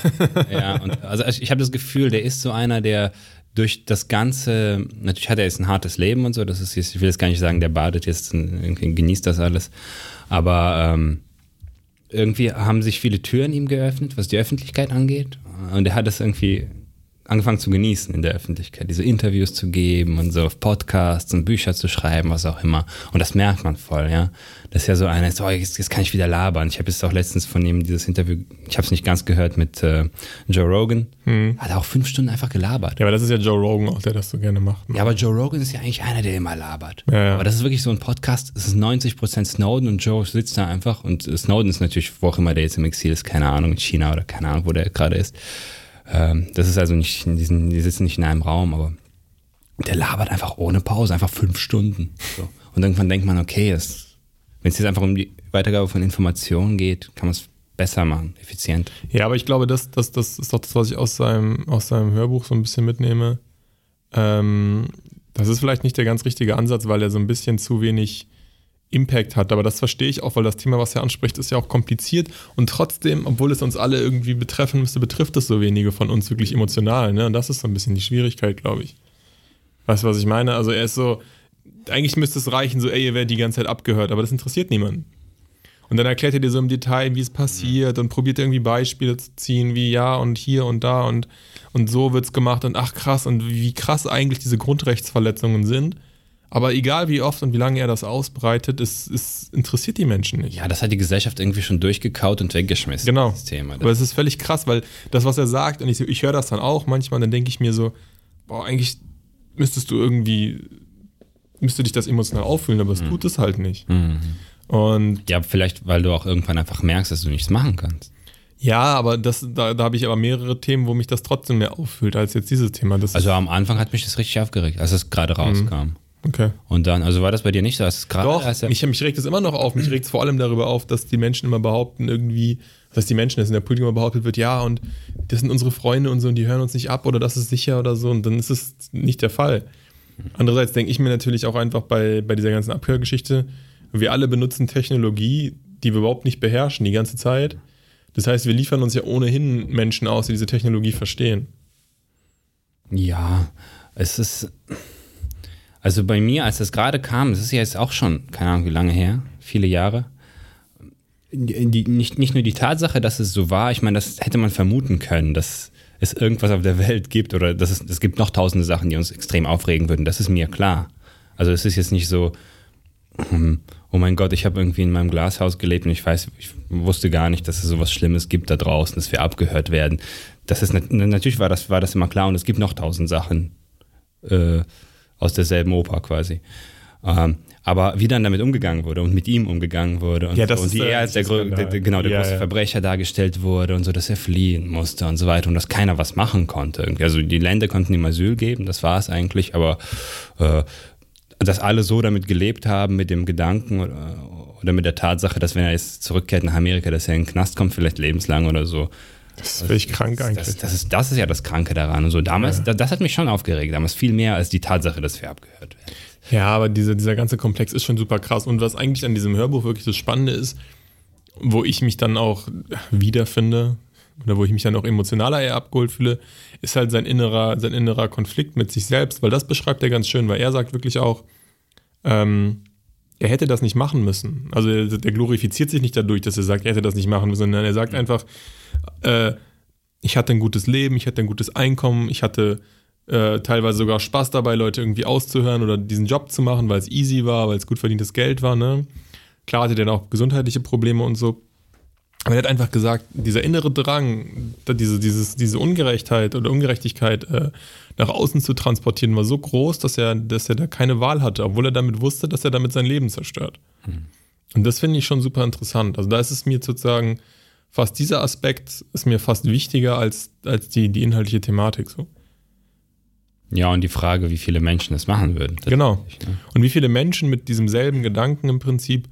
Ja, und also ich habe das Gefühl, der ist so einer, der durch das Ganze, natürlich hat er jetzt ein hartes Leben und so, das ist jetzt, ich will jetzt gar nicht sagen, der badet jetzt, genießt das alles, aber ähm, irgendwie haben sich viele Türen ihm geöffnet, was die Öffentlichkeit angeht. Und er hat es irgendwie angefangen zu genießen in der Öffentlichkeit, diese Interviews zu geben und so Podcasts und Bücher zu schreiben, was auch immer. Und das merkt man voll, ja. Das ist ja so einer, so, oh, jetzt, jetzt kann ich wieder labern. Ich habe jetzt auch letztens von ihm dieses Interview, ich habe es nicht ganz gehört, mit äh, Joe Rogan. Hat er auch fünf Stunden einfach gelabert. Ja, aber das ist ja Joe Rogan auch, der das so gerne macht. ne? Ja, aber Joe Rogan ist ja eigentlich einer, der immer labert. Ja, ja. Aber das ist wirklich so ein Podcast, es ist 90% Snowden und Joe sitzt da einfach und äh, Snowden ist natürlich, wo auch immer der jetzt im Exil ist, keine Ahnung, in China oder keine Ahnung, wo der gerade ist. Ähm, das ist also nicht, die sitzen nicht in einem Raum, aber der labert einfach ohne Pause, einfach fünf Stunden. So. Und irgendwann denkt man, okay, wenn es jetzt einfach um die Weitergabe von Informationen geht, kann man es besser machen, effizient. Ja, aber ich glaube, das, das, das ist doch das, was ich aus seinem, aus seinem Hörbuch so ein bisschen mitnehme. Ähm, das ist vielleicht nicht der ganz richtige Ansatz, weil er so ein bisschen zu wenig Impact hat. Aber das verstehe ich auch, weil das Thema, was er anspricht, ist ja auch kompliziert. Und trotzdem, obwohl es uns alle irgendwie betreffen müsste, betrifft es so wenige von uns wirklich emotional. Ne? Und das ist so ein bisschen die Schwierigkeit, glaube ich. Weißt du, was ich meine? Also er ist so, eigentlich müsste es reichen, so, ey, ihr werdet die ganze Zeit abgehört, aber das interessiert niemanden. Und dann erklärt er dir so im Detail, wie es passiert und probiert irgendwie Beispiele zu ziehen, wie ja und hier und da und, und so wird's gemacht und ach krass und wie krass eigentlich diese Grundrechtsverletzungen sind. Aber egal wie oft und wie lange er das ausbreitet, es, es interessiert die Menschen nicht. Ja, das hat die Gesellschaft irgendwie schon durchgekaut und weggeschmissen. Genau. Das Thema. Aber es ist völlig krass, weil das, was er sagt, und ich, ich höre das dann auch manchmal, dann denke ich mir so, boah, eigentlich müsstest du irgendwie, müsste dich das emotional auffühlen, aber es tut es halt nicht. Und Ja, vielleicht, weil du auch irgendwann einfach merkst, dass du nichts machen kannst. ja, aber das, da, da habe ich aber mehrere Themen, wo mich das trotzdem mehr auffühlt als jetzt dieses Thema. Das Also am Anfang hat mich das richtig aufgeregt, als es gerade rauskam. Okay. Und dann, also war das bei dir nicht so, es gerade Doch, als er- mich, mich regt es immer noch auf. Mich regt es vor allem darüber auf, dass die Menschen immer behaupten, irgendwie, dass die Menschen, dass in der Politik immer behauptet wird, ja, und das sind unsere Freunde und so, und die hören uns nicht ab oder das ist sicher oder so, und dann ist es nicht der Fall. Andererseits denke ich mir natürlich auch einfach bei, bei dieser ganzen Abhörgeschichte, wir alle benutzen Technologie, die wir überhaupt nicht beherrschen die ganze Zeit. Das heißt, wir liefern uns ja ohnehin Menschen aus, die diese Technologie verstehen. Ja, es ist. Also bei mir, als das gerade kam, das ist ja jetzt auch schon, keine Ahnung, wie lange her, viele Jahre. die, nicht, nicht nur die Tatsache, dass es so war, ich meine, das hätte man vermuten können, dass es irgendwas auf der Welt gibt oder dass es, es gibt noch tausende Sachen, die uns extrem aufregen würden. Das ist mir klar. Also es ist jetzt nicht so, hm, oh mein Gott, ich habe irgendwie in meinem Glashaus gelebt und ich weiß, ich wusste gar nicht, dass es sowas Schlimmes gibt da draußen, dass wir abgehört werden. Das ist natürlich war das war das immer klar und es gibt noch tausend Sachen äh, aus derselben Oper quasi. Ähm, aber wie dann damit umgegangen wurde und mit ihm umgegangen wurde und, Ja, das und wie der er als der, Skandal. der, genau, der Ja, große ja. Verbrecher dargestellt wurde und so, dass er fliehen musste und so weiter und dass keiner was machen konnte. Irgendwie. Also die Länder konnten ihm Asyl geben, das war es eigentlich, aber äh, dass alle so damit gelebt haben, mit dem Gedanken oder, oder mit der Tatsache, dass wenn er jetzt zurückkehrt nach Amerika, dass er in den Knast kommt, vielleicht lebenslang oder so. Das ist völlig krank eigentlich. Das, das, ist, das ist ja das Kranke daran. Und so damals, das, das hat mich schon aufgeregt, damals viel mehr als die Tatsache, dass wir abgehört werden. Ja, aber diese, dieser ganze Komplex ist schon super krass. Und was eigentlich an diesem Hörbuch wirklich das Spannende ist, wo ich mich dann auch wiederfinde oder wo ich mich dann auch emotionaler eher abgeholt fühle, ist halt sein innerer, sein innerer Konflikt mit sich selbst, weil das beschreibt er ganz schön, weil er sagt wirklich auch, ähm, er hätte das nicht machen müssen. Also er, der glorifiziert sich nicht dadurch, dass er sagt, er hätte das nicht machen müssen, sondern er sagt einfach, äh, ich hatte ein gutes Leben, ich hatte ein gutes Einkommen, ich hatte äh, teilweise sogar Spaß dabei, Leute irgendwie auszuhören oder diesen Job zu machen, weil es easy war, weil es gut verdientes Geld war. Ne? Klar hatte der dann auch gesundheitliche Probleme und so. Aber er hat einfach gesagt, dieser innere Drang, diese, dieses, diese Ungerechtheit oder Ungerechtigkeit äh, nach außen zu transportieren, war so groß, dass er, dass er da keine Wahl hatte, obwohl er damit wusste, dass er damit sein Leben zerstört. Und das finde ich schon super interessant. Also da ist es mir sozusagen, fast dieser Aspekt ist mir fast wichtiger als, als die, die inhaltliche Thematik so. Ja, und die Frage, wie viele Menschen es machen würden. Das Genau. ist, ne? Und wie viele Menschen mit diesem selben Gedanken im Prinzip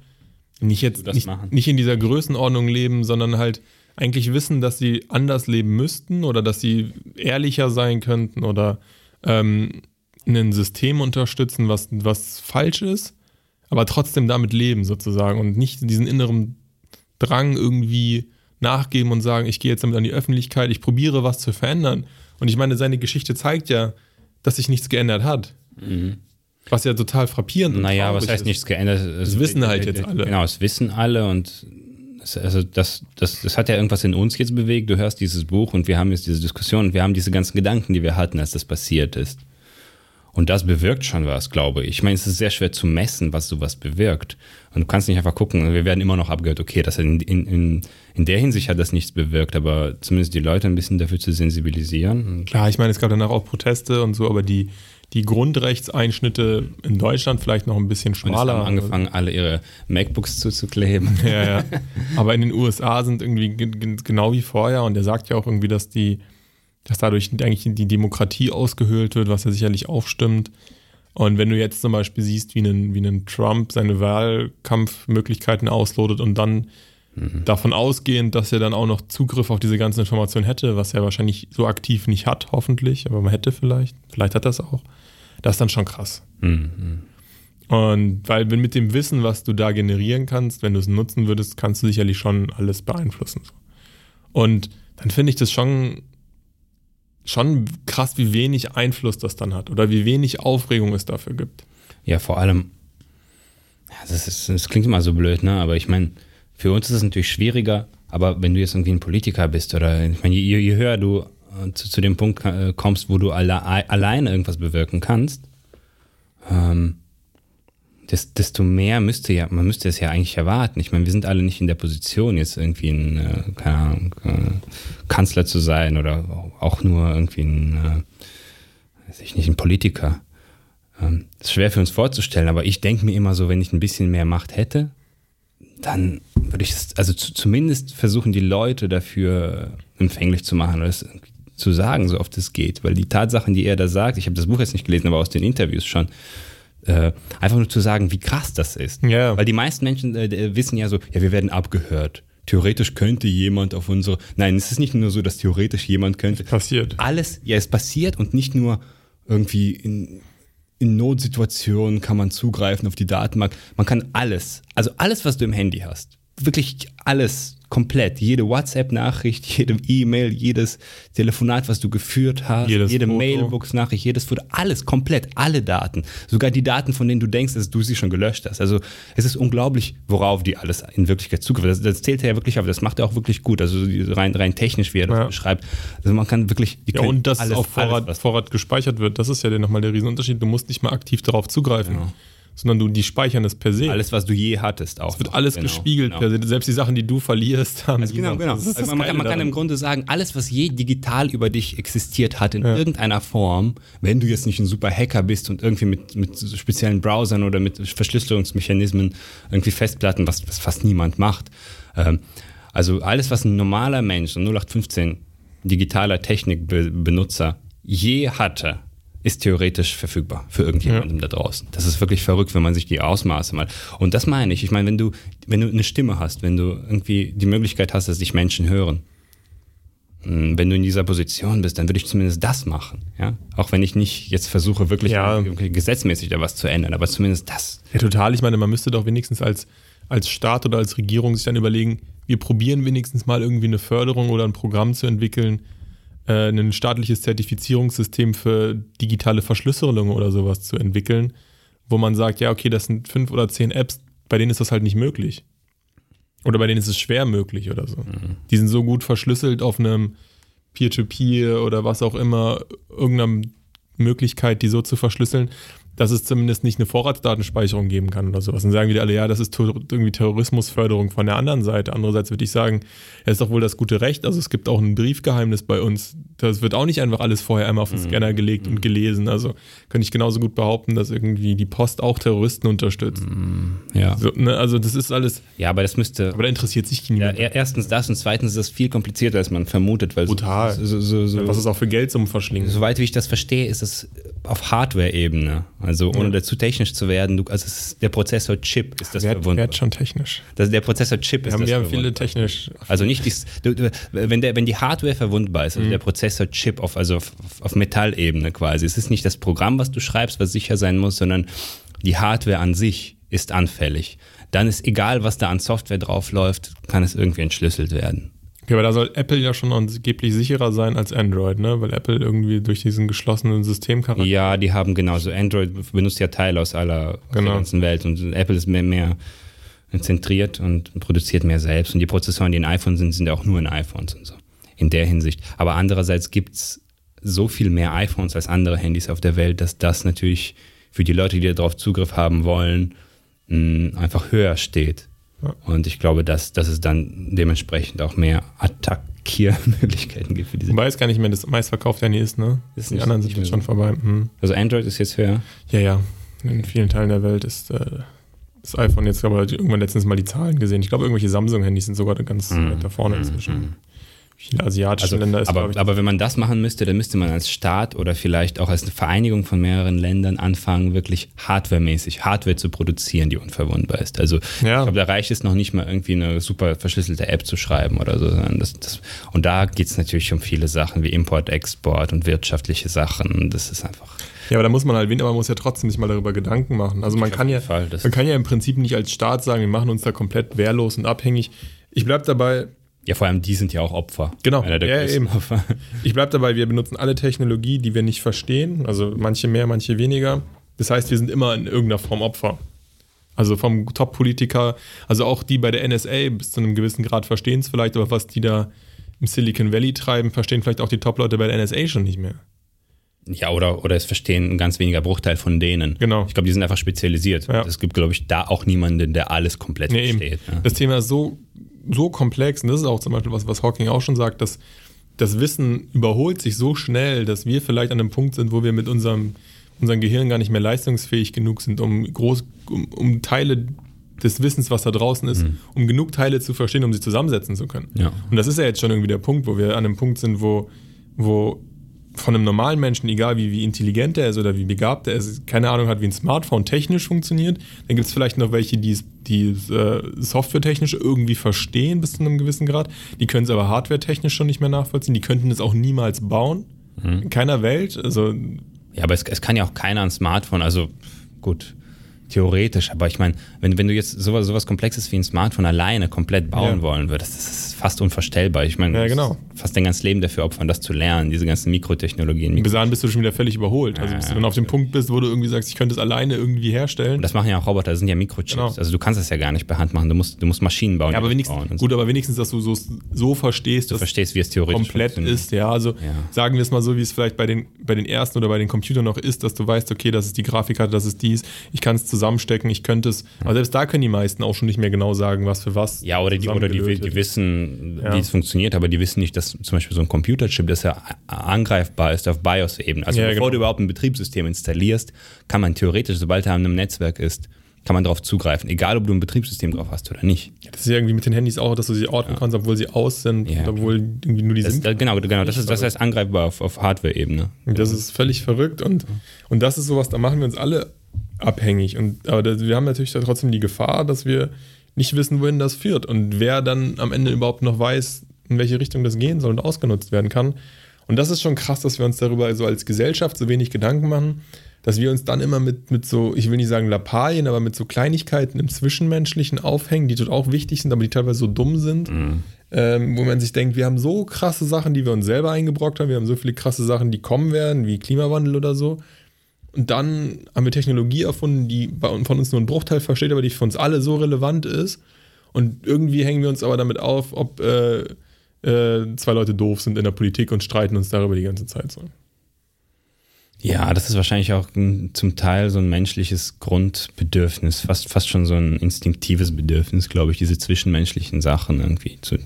nicht jetzt Das nicht, nicht in dieser Größenordnung leben, sondern halt eigentlich wissen, dass sie anders leben müssten oder dass sie ehrlicher sein könnten oder ähm, ein System unterstützen, was, was falsch ist, aber trotzdem damit leben sozusagen und nicht diesen inneren Drang irgendwie nachgeben und sagen, ich gehe jetzt damit an die Öffentlichkeit, ich probiere was zu verändern. Und ich meine, seine Geschichte zeigt ja, dass sich nichts geändert hat. Was ja total frappierend Mhm. Naja, was heißt ist. nichts geändert? Es wissen halt jetzt alle. Genau, es wissen alle und es, also das, das, das hat ja irgendwas in uns jetzt bewegt. Du hörst dieses Buch und wir haben jetzt diese Diskussion und wir haben diese ganzen Gedanken, die wir hatten, als das passiert ist. Und das bewirkt schon was, glaube ich. Ich meine, es ist sehr schwer zu messen, was sowas bewirkt. Und du kannst nicht einfach gucken, wir werden immer noch abgehört. Okay, das in, in, in, der Hinsicht hat das nichts bewirkt, aber zumindest die Leute ein bisschen dafür zu sensibilisieren. Klar, ich meine, es gab danach auch Proteste und so, aber die, die Grundrechtseinschnitte in Deutschland vielleicht noch ein bisschen Und schmaler. haben angefangen, alle ihre MacBooks zuzukleben. Ja, ja. Aber in den USA sind irgendwie ge- ge- genau wie vorher und er sagt ja auch irgendwie, dass die, dass dadurch eigentlich die Demokratie ausgehöhlt wird, was ja sicherlich aufstimmt. Und wenn du jetzt zum Beispiel siehst, wie ein, wie ein Trump seine Wahlkampfmöglichkeiten auslotet und dann davon ausgehend, dass er dann auch noch Zugriff auf diese ganzen Informationen hätte, was er wahrscheinlich so aktiv nicht hat, hoffentlich, aber man hätte vielleicht, vielleicht hat er es auch. Das ist dann schon krass. Mhm. Und weil wenn mit dem Wissen, was du da generieren kannst, wenn du es nutzen würdest, kannst du sicherlich schon alles beeinflussen. Und dann finde ich das schon, schon krass, wie wenig Einfluss das dann hat oder wie wenig Aufregung es dafür gibt. Ja, vor allem, das, ist, das klingt immer so blöd, ne? Aber ich meine, für uns ist es natürlich schwieriger, aber wenn du jetzt irgendwie ein Politiker bist oder ich meine, je, je höher du äh, zu, zu dem Punkt äh, kommst, wo du alle, alleine irgendwas bewirken kannst, ähm, desto mehr müsste ja, man müsste es ja eigentlich erwarten. Ich meine, wir sind alle nicht in der Position, jetzt irgendwie ein, äh, keine Ahnung, äh, Kanzler zu sein oder auch nur irgendwie ein, äh, weiß ich nicht, ein Politiker. Ähm, das ist schwer für uns vorzustellen, aber ich denke mir immer so, wenn ich ein bisschen mehr Macht hätte, dann würde ich es, also zu, zumindest versuchen, die Leute dafür empfänglich zu machen oder es zu sagen, so oft es geht. Weil die Tatsachen, die er da sagt, ich habe das Buch jetzt nicht gelesen, aber aus den Interviews schon, äh, einfach nur zu sagen, wie krass das ist. Ja. Weil die meisten Menschen äh, wissen ja so, ja, wir werden abgehört. Theoretisch könnte jemand auf unsere. Nein, es ist nicht nur so, dass theoretisch jemand könnte. Passiert. Alles, ja, es passiert und nicht nur irgendwie in, in Notsituationen kann man zugreifen auf die Datenbank. Man kann alles, also alles, was du im Handy hast, wirklich alles komplett. Jede WhatsApp-Nachricht, jede E-Mail, jedes Telefonat, was du geführt hast, Jedes jede. Mailbox-Nachricht, jedes Foto, alles komplett, alle Daten. Sogar die Daten, von denen du denkst, dass du sie schon gelöscht hast. Also es ist unglaublich, worauf die alles in Wirklichkeit zugreifen. Das, das zählt er ja wirklich auf, das macht er auch wirklich gut. Also rein, rein technisch, wie er das Ja. beschreibt. Also man kann wirklich. die Ja, und dass alles- es auf Vorrat, alles, Vorrat gespeichert wird, das ist ja nochmal der Riesenunterschied. Du musst nicht mal aktiv darauf zugreifen, sondern du, die speichern es per se. alles, was du je hattest, auch. es wird alles Genau, gespiegelt genau. per se. Selbst die Sachen, die du verlierst, haben Also genau, genau. Das ist das Also man, kann, man kann im Grunde sagen, alles, was je digital über dich existiert hat, in irgendeiner Form, wenn du jetzt nicht ein super Hacker bist und irgendwie mit, mit speziellen Browsern oder mit Verschlüsselungsmechanismen irgendwie Festplatten, was, was fast niemand macht. Ähm, also alles, was ein normaler Mensch, ein 0815 digitaler Technikbenutzer je hatte, ist theoretisch verfügbar für irgendjemandem da draußen. Das ist wirklich verrückt, wenn man sich die Ausmaße mal. Und das meine ich. Ich meine, wenn du, wenn du eine Stimme hast, wenn du irgendwie die Möglichkeit hast, dass dich Menschen hören, mh, wenn du in dieser Position bist, dann würde ich zumindest das machen. Ja? Auch wenn ich nicht jetzt versuche, wirklich Ja. gesetzmäßig da was zu ändern, aber zumindest das. Ja, total. Ich meine, man müsste doch wenigstens als, als Staat oder als Regierung sich dann überlegen, wir probieren wenigstens mal irgendwie eine Förderung oder ein Programm zu entwickeln, äh, ein staatliches Zertifizierungssystem für digitale Verschlüsselung oder sowas zu entwickeln, wo man sagt, ja, okay, das sind fünf oder zehn Apps, bei denen ist das halt nicht möglich. Oder bei denen ist es schwer möglich oder so. Die sind so gut verschlüsselt auf einem Peer-to-Peer oder was auch immer, irgendeiner Möglichkeit, die so zu verschlüsseln, dass es zumindest nicht eine Vorratsdatenspeicherung geben kann oder sowas. Dann sagen wieder alle, ja, das ist irgendwie Terrorismusförderung von der anderen Seite. Andererseits würde ich sagen, ja, ist doch wohl das gute Recht. Also es gibt auch ein Briefgeheimnis bei uns. Das wird auch nicht einfach alles vorher einmal auf den Scanner gelegt und gelesen. Also könnte ich genauso gut behaupten, dass irgendwie die Post auch Terroristen unterstützt. Ja, So, ne? Also das ist alles, ja aber das müsste. aber da interessiert sich Ja, niemand. er- erstens das und zweitens ist das viel komplizierter, als man vermutet, weil so- Brutal. So, so, was es auch für Geldsummen verschlingen. Soweit wie ich das verstehe, ist es auf Hardware-Ebene. Also ohne dazu technisch zu werden, du, also der Prozessor-Chip ist das Wert, verwundbar. wert schon technisch. Das, der Prozessor-Chip Wir ist haben, das wir haben viele technisch. Also nicht dies, du, du, wenn, der, wenn die Hardware verwundbar ist, also der Prozessor-Chip auf, also auf, auf Metallebene quasi, es ist nicht das Programm, was du schreibst, was sicher sein muss, sondern die Hardware an sich ist anfällig. Dann ist egal, was da an Software drauf läuft, kann es irgendwie entschlüsselt werden. Okay, aber da soll Apple ja schon angeblich sicherer sein als Android, ne? Weil Apple irgendwie durch diesen geschlossenen Systemcharakter. Ja, die haben genauso. Android benutzt ja Teile aus aller aus Genau. der ganzen Welt und Apple ist mehr, mehr zentriert und produziert mehr selbst. Und die Prozessoren, die in iPhone sind, sind ja auch nur in iPhones und so. In der Hinsicht. Aber andererseits gibt es so viel mehr iPhones als andere Handys auf der Welt, dass das natürlich für die Leute, die darauf Zugriff haben wollen, einfach höher steht. Ja. Und ich glaube, dass, dass es dann dementsprechend auch mehr Attackiermöglichkeiten gibt für diese. Es gar nicht mehr das meistverkaufte Handy ist, ne? Ist die anderen sind jetzt schon vorbei. Hm. Also Android ist jetzt höher. Ja, ja. In vielen Teilen der Welt ist äh, das iPhone jetzt, aber irgendwann letztens mal die Zahlen gesehen. Ich glaube, irgendwelche Samsung-Handys sind sogar ganz weit da vorne inzwischen. Viele asiatische Also, Länder ist, aber, ich, aber wenn man das machen müsste, dann müsste man als Staat oder vielleicht auch als eine Vereinigung von mehreren Ländern anfangen, wirklich hardwaremäßig Hardware zu produzieren, die unverwundbar ist. Also Ja. ich glaube, da reicht es noch nicht mal irgendwie eine super verschlüsselte App zu schreiben oder so. Das, das, und da geht es natürlich um viele Sachen wie Import, Export und wirtschaftliche Sachen. Das ist einfach. Ja, aber da muss man halt, aber man muss ja trotzdem sich mal darüber Gedanken machen. Also man kann ja, Fall, man kann ja im Prinzip nicht als Staat sagen, wir machen uns da komplett wehrlos und abhängig. Ich bleib dabei, Ja, vor allem die sind ja auch Opfer. Genau. Einer der Ja, eben. Opfer. ich bleib dabei, wir benutzen alle Technologie, die wir nicht verstehen. Also manche mehr, manche weniger. Das heißt, wir sind immer in irgendeiner Form Opfer. Also vom Top-Politiker, also auch die bei der NSA bis zu einem gewissen Grad verstehen es vielleicht, aber was die da im Silicon Valley treiben, verstehen vielleicht auch die Top-Leute bei der NSA schon nicht mehr. Ja, oder, oder es verstehen ein ganz weniger Bruchteil von denen. Genau. Ich glaube, die sind einfach spezialisiert. Ja. Es gibt, glaube ich, da auch niemanden, der alles komplett Nee, eben. versteht. Ja. Das Thema ist so, so komplex, und das ist auch zum Beispiel was, was Hawking auch schon sagt, dass das Wissen überholt sich so schnell, dass wir vielleicht an einem Punkt sind, wo wir mit unserem, unserem Gehirn gar nicht mehr leistungsfähig genug sind, um groß, um, um Teile des Wissens, was da draußen ist, um genug Teile zu verstehen, um sie zusammensetzen zu können. Mhm. Ja. Und das ist ja jetzt schon irgendwie der Punkt, wo wir an einem Punkt sind, wo, wo von einem normalen Menschen, egal wie, wie intelligent er ist oder wie begabt er ist, keine Ahnung hat, wie ein Smartphone technisch funktioniert. Dann gibt es vielleicht noch welche, die es die äh, softwaretechnisch irgendwie verstehen bis zu einem gewissen Grad. Die können es aber hardwaretechnisch schon nicht mehr nachvollziehen. Die könnten es auch niemals bauen. In keiner Welt. Also Ja, aber es, es kann ja auch keiner ein Smartphone, also gut, theoretisch, aber ich meine, wenn, wenn du jetzt sowas, sowas Komplexes wie ein Smartphone alleine komplett bauen Ja. wollen würdest, das ist fast unvorstellbar. Ich meine, Ja, genau. fast dein ganzes Leben dafür opfern, das zu lernen, diese ganzen Mikrotechnologien. Bis dahin bist du schon wieder völlig überholt. Also bis du dann auf dem Punkt bist, wo du irgendwie sagst, ich könnte es alleine irgendwie herstellen. Das machen ja auch Roboter, das sind ja Mikrochips. Genau. Also du kannst das ja gar nicht per Hand machen, du musst, du musst Maschinen bauen. Ja, aber wenigstens, bauen und so. gut, aber wenigstens, dass du so, so verstehst, Du dass verstehst, wie es theoretisch komplett ist, ja. Also sagen wir es mal so, wie es vielleicht bei den, bei den ersten oder bei den Computern noch ist, dass du weißt, okay, das ist die Grafikkarte, das ist dies, ich kann es zusammenstecken, ich könnte es. Aber selbst da können die meisten auch schon nicht mehr genau sagen, was für was. Ja, oder die, oder die, die wissen, Ja. wie es funktioniert, aber die wissen nicht, dass zum Beispiel so ein Computerchip, das ja angreifbar ist auf BIOS-Ebene. Also Ja, bevor genau. du überhaupt ein Betriebssystem installierst, kann man theoretisch, sobald er an einem Netzwerk ist, kann man darauf zugreifen, egal ob du ein Betriebssystem drauf hast oder nicht. Das ist ja irgendwie mit den Handys auch, dass du sie orten kannst, obwohl sie aus sind, Ja. obwohl irgendwie nur die Das, SIM das, genau, genau, das ist das heißt angreifbar auf, auf Hardware-Ebene. Das ist völlig verrückt und, und das ist sowas, da machen wir uns alle abhängig. Und, aber das, wir haben natürlich trotzdem die Gefahr, dass wir nicht wissen, wohin das führt und wer dann am Ende überhaupt noch weiß, in welche Richtung das gehen soll und ausgenutzt werden kann. Und das ist schon krass, dass wir uns darüber so als Gesellschaft so wenig Gedanken machen, dass wir uns dann immer mit, mit so, ich will nicht sagen Lappalien, aber mit so Kleinigkeiten im Zwischenmenschlichen aufhängen, die dort auch wichtig sind, aber die teilweise so dumm sind, ähm, wo man sich denkt, wir haben so krasse Sachen, die wir uns selber eingebrockt haben, wir haben so viele krasse Sachen, die kommen werden, wie Klimawandel oder so. Und dann haben wir Technologie erfunden, die von uns nur einen Bruchteil versteht, aber die für uns alle so relevant ist. Und irgendwie hängen wir uns aber damit auf, ob äh, äh, zwei Leute doof sind in der Politik und streiten uns darüber die ganze Zeit so. Ja, das ist wahrscheinlich auch zum Teil so ein menschliches Grundbedürfnis, fast, fast schon so ein instinktives Bedürfnis, glaube ich, diese zwischenmenschlichen Sachen irgendwie zu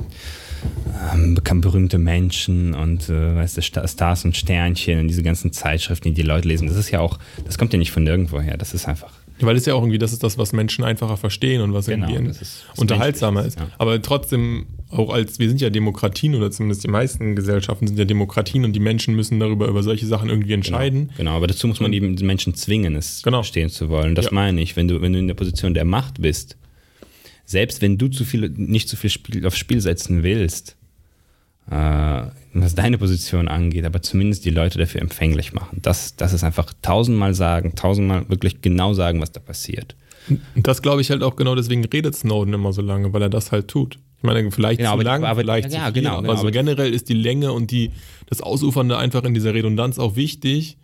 ähm, bekannt berühmte Menschen und äh, weißt du, Sta- Stars und Sternchen und diese ganzen Zeitschriften, die die Leute lesen. Das ist ja auch, das kommt ja nicht von nirgendwo her. Das ist einfach. Weil es ja auch irgendwie, das ist das, was Menschen einfacher verstehen und was Genau, irgendwie ist was unterhaltsamer ist. Menschliches, ja. Aber trotzdem, auch als, wir sind ja Demokratien oder zumindest die meisten Gesellschaften sind ja Demokratien und die Menschen müssen darüber über solche Sachen irgendwie entscheiden. Genau, aber dazu muss man eben die Menschen zwingen, es Genau. verstehen zu wollen. Das Ja. meine ich, wenn du, wenn du in der Position der Macht bist, selbst wenn du zu viel, nicht zu viel Spiel, aufs Spiel setzen willst, äh, was deine Position angeht, aber zumindest die Leute dafür empfänglich machen. Das, das ist einfach tausendmal sagen, tausendmal wirklich genau sagen, was da passiert. Und das glaube ich halt auch genau, deswegen redet Snowden immer so lange, weil er das halt tut. Ich meine, vielleicht Genau, zu aber- lang, aber- vielleicht ja, zu viel, genau, aber genau, so aber- generell ist die Länge und die, das Ausufernde einfach in dieser Redundanz auch wichtig,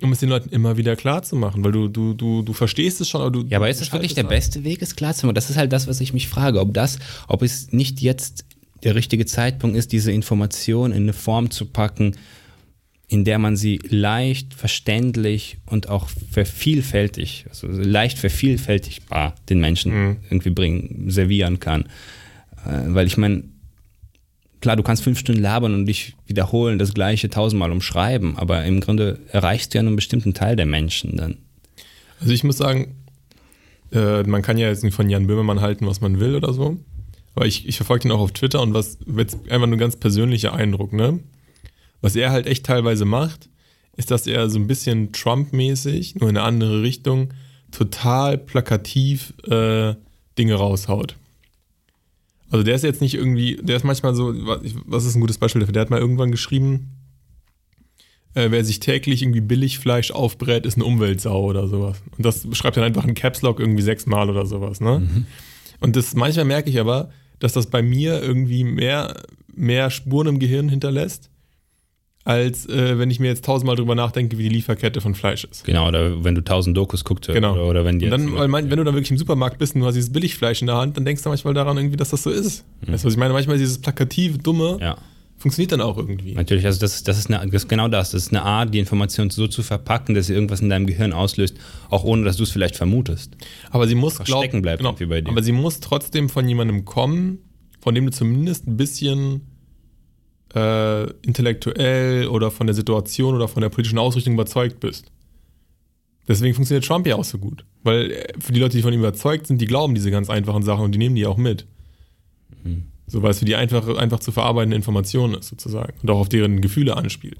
um es den Leuten immer wieder klar zu machen, weil du, du, du, du verstehst es schon, aber du. Ja, aber ist das wirklich der schaltest beste Weg, es klar zu machen? Das ist halt das, was ich mich frage, ob das, ob es nicht jetzt der richtige Zeitpunkt ist, diese Information in eine Form zu packen, in der man sie leicht, verständlich und auch vervielfältig, also leicht vervielfältigbar den Menschen irgendwie bringen, servieren kann. Äh, weil ich meine, klar, du kannst fünf Stunden labern und dich wiederholen, das gleiche tausendmal umschreiben, aber im Grunde erreichst du ja einen bestimmten Teil der Menschen dann. Also ich muss sagen, äh, man kann ja jetzt nicht von Jan Böhmermann halten, was man will oder so. Aber ich, ich verfolge ihn auch auf Twitter und was jetzt einfach nur ganz persönlicher Eindruck, ne? Was er halt echt teilweise macht, ist, dass er so ein bisschen Trump-mäßig, nur in eine andere Richtung, total plakativ äh, Dinge raushaut. Also der ist jetzt nicht irgendwie, der ist manchmal so, was ist ein gutes Beispiel dafür? Der hat mal irgendwann geschrieben, äh, wer sich täglich irgendwie Billigfleisch aufbrät, ist eine Umweltsau oder sowas. Und das schreibt dann einfach in Caps Lock irgendwie sechsmal oder sowas, ne? Und das manchmal merke ich aber, dass das bei mir irgendwie mehr, mehr Spuren im Gehirn hinterlässt, als äh, wenn ich mir jetzt tausendmal drüber nachdenke, wie die Lieferkette von Fleisch ist. Genau, oder wenn du tausend Dokus guckst Genau. oder, oder wenn Und dann, weil mein, wenn du dann wirklich im Supermarkt bist und du hast dieses Billigfleisch in der Hand, dann denkst du manchmal daran irgendwie, dass das so ist. Weißt du, was ich meine? Manchmal dieses plakative, dumme ja, funktioniert dann auch irgendwie. natürlich, also das, das, ist eine, das ist genau das. Das ist eine Art, die Information so zu verpacken, dass sie irgendwas in deinem Gehirn auslöst, auch ohne, dass du es vielleicht vermutest. Aber sie muss glaub, stecken bleibt genau, bei dir. Aber sie muss trotzdem von jemandem kommen, von dem du zumindest ein bisschen äh, intellektuell oder von der Situation oder von der politischen Ausrichtung überzeugt bist. Deswegen funktioniert Trump ja auch so gut. Weil äh, für die Leute, die von ihm überzeugt sind, die glauben diese ganz einfachen Sachen und die nehmen die auch mit. Mhm. So, weil es für die einfach, einfach zu verarbeitende Information ist, sozusagen. Und auch auf deren Gefühle anspielt.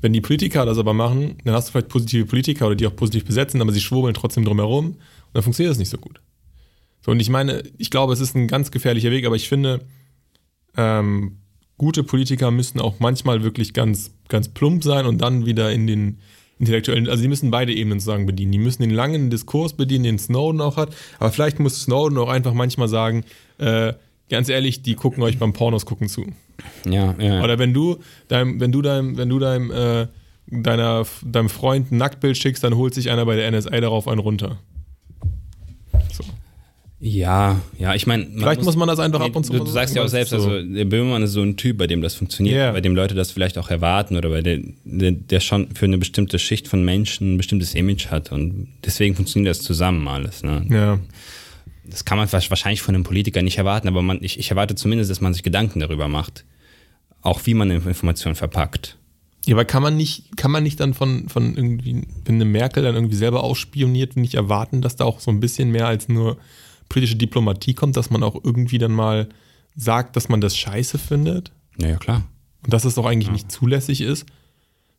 Wenn die Politiker das aber machen, dann hast du vielleicht positive Politiker oder die auch positiv besetzen, aber sie schwurbeln trotzdem drumherum und dann funktioniert das nicht so gut. So, und ich meine, ich glaube, es ist ein ganz gefährlicher Weg, aber ich finde, ähm, gute Politiker müssen auch manchmal wirklich ganz, ganz plump sein und dann wieder in den, intellektuellen, also die müssen beide Ebenen sozusagen bedienen. Die müssen den langen Diskurs bedienen, den Snowden auch hat, aber vielleicht muss Snowden auch einfach manchmal sagen, äh, ganz ehrlich, die gucken euch beim Pornos gucken zu. Ja, ja. Oder wenn du deinem, wenn du deinem, wenn du deinem, äh, deiner, deinem Freund ein Nacktbild schickst, dann holt sich einer bei der NSA darauf einen runter. Ja, ja, ich meine. Vielleicht muss man das einfach ab und zu Du, du sagst ja auch selbst, so. also der Böhmermann ist so ein Typ, bei dem das funktioniert, Ja. bei dem Leute das vielleicht auch erwarten oder bei der, der, der schon für eine bestimmte Schicht von Menschen ein bestimmtes Image hat und deswegen funktioniert das zusammen alles. Ne? Ja. Das kann man wahrscheinlich von einem Politiker nicht erwarten, aber man, ich, ich erwarte zumindest, dass man sich Gedanken darüber macht. Auch wie man Informationen verpackt. Ja, aber kann man nicht, kann man nicht dann von, von irgendwie, wenn eine Merkel dann irgendwie selber ausspioniert, nicht erwarten, dass da auch so ein bisschen mehr als nur politische Diplomatie kommt, dass man auch irgendwie dann mal sagt, dass man das scheiße findet Ja, ja, klar. und dass es doch eigentlich nicht zulässig ist?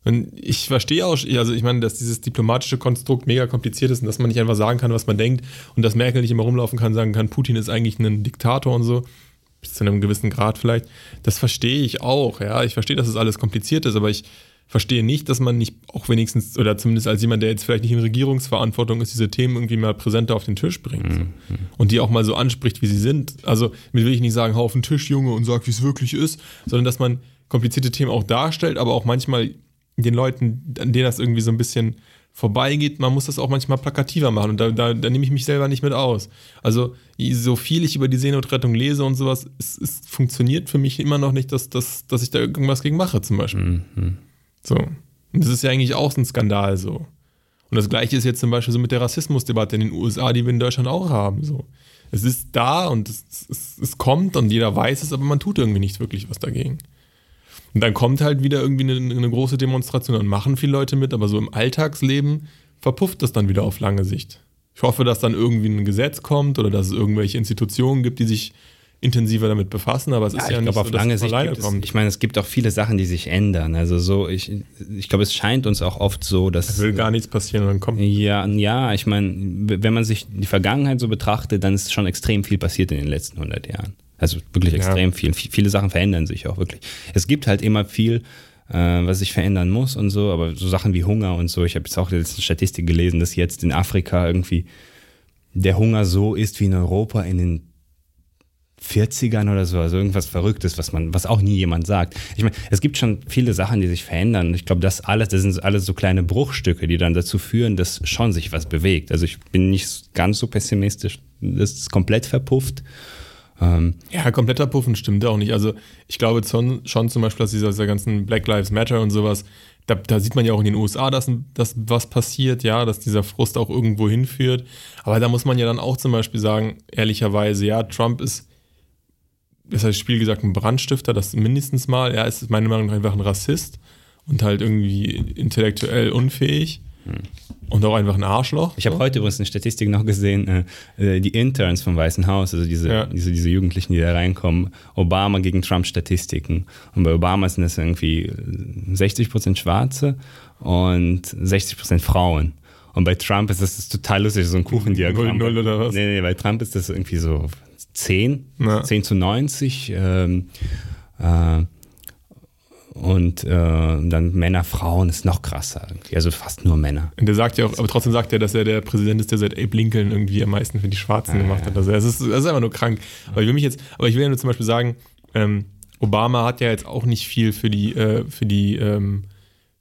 Und ich verstehe auch, also ich meine, dass dieses diplomatische Konstrukt mega kompliziert ist und dass man nicht einfach sagen kann, was man denkt und dass Merkel nicht immer rumlaufen kann, sagen kann, Putin ist eigentlich ein Diktator und so, bis zu einem gewissen Grad vielleicht. Das verstehe ich auch, ja. Ich verstehe, dass es alles kompliziert ist, aber ich verstehe nicht, dass man nicht auch wenigstens, oder zumindest als jemand, der jetzt vielleicht nicht in Regierungsverantwortung ist, diese Themen irgendwie mal präsenter auf den Tisch bringt. So. Und die auch mal so anspricht, wie sie sind. Also, mit will ich nicht sagen, hau auf den Tisch, Junge, und sag, wie es wirklich ist, sondern dass man komplizierte Themen auch darstellt, aber auch manchmal den Leuten, an denen das irgendwie so ein bisschen vorbeigeht, man muss das auch manchmal plakativer machen und da, da, da nehme ich mich selber nicht mit aus. Also so viel ich über die Seenotrettung lese und sowas, es, es funktioniert für mich immer noch nicht, dass, dass, dass ich da irgendwas gegen mache zum Beispiel. So. Und das ist ja eigentlich auch so ein Skandal so. Und das gleiche ist jetzt zum Beispiel so mit der Rassismusdebatte in den USA, die wir in Deutschland auch haben. So. Es ist da und es, es, es kommt und jeder weiß es, aber man tut irgendwie nicht wirklich was dagegen. Und dann kommt halt wieder irgendwie eine, eine große Demonstration und machen viele Leute mit, aber so im Alltagsleben verpufft das dann wieder auf lange Sicht. Ich hoffe, dass dann irgendwie ein Gesetz kommt oder dass es irgendwelche Institutionen gibt, die sich intensiver damit befassen, aber es ist ja, ich nicht glaube, auf so, dass lange es Sicht alleine es, kommt. ich meine, es gibt auch viele Sachen, die sich ändern. Also so, ich, ich glaube, es scheint uns auch oft so, dass Es will gar nichts passieren und dann kommt. Ja, ja, ich meine, wenn man sich die Vergangenheit so betrachtet, dann ist schon extrem viel passiert in den letzten 100 Jahren. Also wirklich extrem viel. Viele Sachen verändern sich auch wirklich. Es gibt halt immer viel, äh, was sich verändern muss und so, aber so Sachen wie Hunger und so. Ich habe jetzt auch jetzt eine Statistik gelesen, dass jetzt in Afrika irgendwie der Hunger so ist wie in Europa in den 40ern oder so, also irgendwas Verrücktes, was man, was auch nie jemand sagt. Ich meine, es gibt schon viele Sachen, die sich verändern. Ich glaube, das alles, das sind alles so kleine Bruchstücke, die dann dazu führen, dass schon sich was bewegt. Also ich bin nicht ganz so pessimistisch, dass es komplett verpufft. Ähm, Ja, kompletter Puffen stimmt auch nicht. Also ich glaube schon, schon zum Beispiel, dass dieser, dieser ganzen Black Lives Matter und sowas, da, da sieht man ja auch in den USA, dass, dass was passiert, ja, dass dieser Frust auch irgendwo hinführt. Aber da muss man ja dann auch zum Beispiel sagen, ehrlicherweise, ja, Trump ist, das heißt Spiel gesagt, ein Brandstifter, das mindestens mal. Er ist meiner Meinung nach einfach ein Rassist und halt irgendwie intellektuell unfähig und auch einfach ein Arschloch. ich habe so. heute übrigens eine Statistik noch gesehen, äh, äh, die Interns vom Weißen Haus, also diese, Ja. diese, diese Jugendlichen, die da reinkommen, Obama gegen Trump Statistiken. Und bei Obama sind das irgendwie 60 Prozent Schwarze und 60 Prozent Frauen. Und bei Trump ist das, das ist total lustig, so ein Kuchendiagramm. Null, null oder was? Nee, nee, bei Trump ist das irgendwie so 10, Ja. 10 zu 90. Ähm, äh, und äh, dann Männer, Frauen ist noch krasser. irgendwie. Also fast nur Männer. Und der sagt ja auch, aber trotzdem sagt er, dass er der Präsident ist, der seit Abe Lincoln irgendwie am meisten für die Schwarzen gemacht hat. Also es ist, ist einfach nur krank. Aber ich will mich jetzt, aber ich will ja nur zum Beispiel sagen, ähm, Obama hat ja jetzt auch nicht viel für die, äh, für die ähm,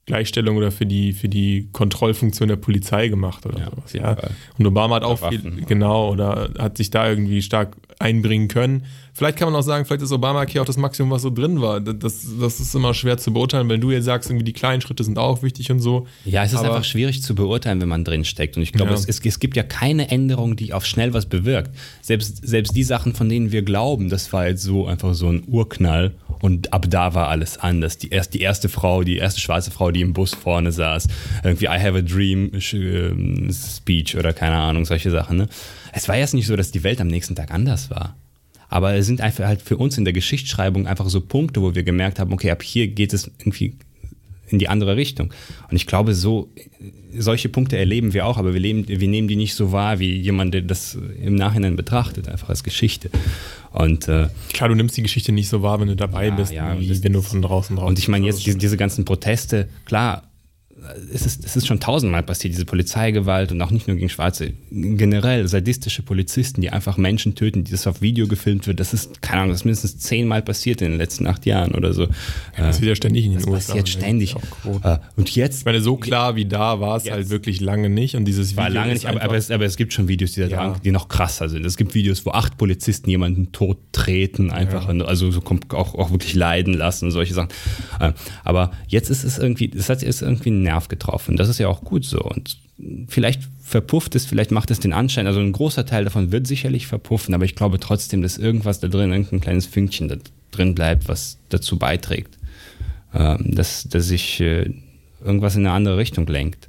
Gleichstellung oder für die, für die Kontrollfunktion der Polizei gemacht oder Ja, sowas. Ja. Und Obama hat auch Oder viel, Waffen. genau, oder hat sich da irgendwie stark einbringen können. Vielleicht kann man auch sagen, vielleicht ist Obamacare auch das Maximum, was so drin war. Das, das ist immer schwer zu beurteilen, wenn du jetzt sagst, irgendwie die kleinen Schritte sind auch wichtig und so. Ja, es ist Aber- einfach schwierig zu beurteilen, wenn man drin steckt. Und ich glaube, Ja. es, es, es gibt ja keine Änderung, die auf schnell was bewirkt. Selbst, selbst die Sachen, von denen wir glauben, das war jetzt so einfach so ein Urknall und ab da war alles anders. Die, erst, die erste Frau, die erste schwarze Frau, die im Bus vorne saß, irgendwie I have a dream äh, Speech oder keine Ahnung, solche Sachen. Ne? Es war jetzt nicht so, dass die Welt am nächsten Tag anders war. Aber es sind einfach halt für uns in der Geschichtsschreibung einfach so Punkte, wo wir gemerkt haben, okay, ab hier geht es irgendwie in die andere Richtung. Und ich glaube, so solche Punkte erleben wir auch, aber wir, leben, wir nehmen die nicht so wahr wie jemand, der das im Nachhinein betrachtet, einfach als Geschichte. Und, äh, Klar, du nimmst die Geschichte nicht so wahr, wenn du dabei Ja, bist, ja, wie wenn du von draußen drauf und ich meine jetzt diese, diese ganzen Proteste, klar, es ist, es ist schon tausendmal passiert, diese Polizeigewalt und auch nicht nur gegen Schwarze. Generell sadistische Polizisten, die einfach Menschen töten, die das auf Video gefilmt wird. Das ist, keine Ahnung, das ist mindestens zehnmal passiert in den letzten acht Jahren oder so. Das wird ja ständig in den Das USA. passiert ständig. Äh, Und jetzt Ich meine, so klar wie da war es halt wirklich lange nicht. Und dieses war Video lange ist nicht, aber, aber, es, aber es gibt schon Videos, die, da Ja. dran, die noch krasser sind. Es gibt Videos, wo acht Polizisten jemanden tot treten, einfach, also so kommt auch, auch wirklich leiden lassen und solche Sachen. Äh, Aber jetzt ist es irgendwie, es hat jetzt irgendwie Nerv getroffen. Das ist ja auch gut so. Und vielleicht verpufft es, vielleicht macht es den Anschein, also ein großer Teil davon wird sicherlich verpuffen, aber ich glaube trotzdem, dass irgendwas da drin, irgendein kleines Fünkchen da drin bleibt, was dazu beiträgt, ähm, dass, dass sich äh, irgendwas in eine andere Richtung lenkt.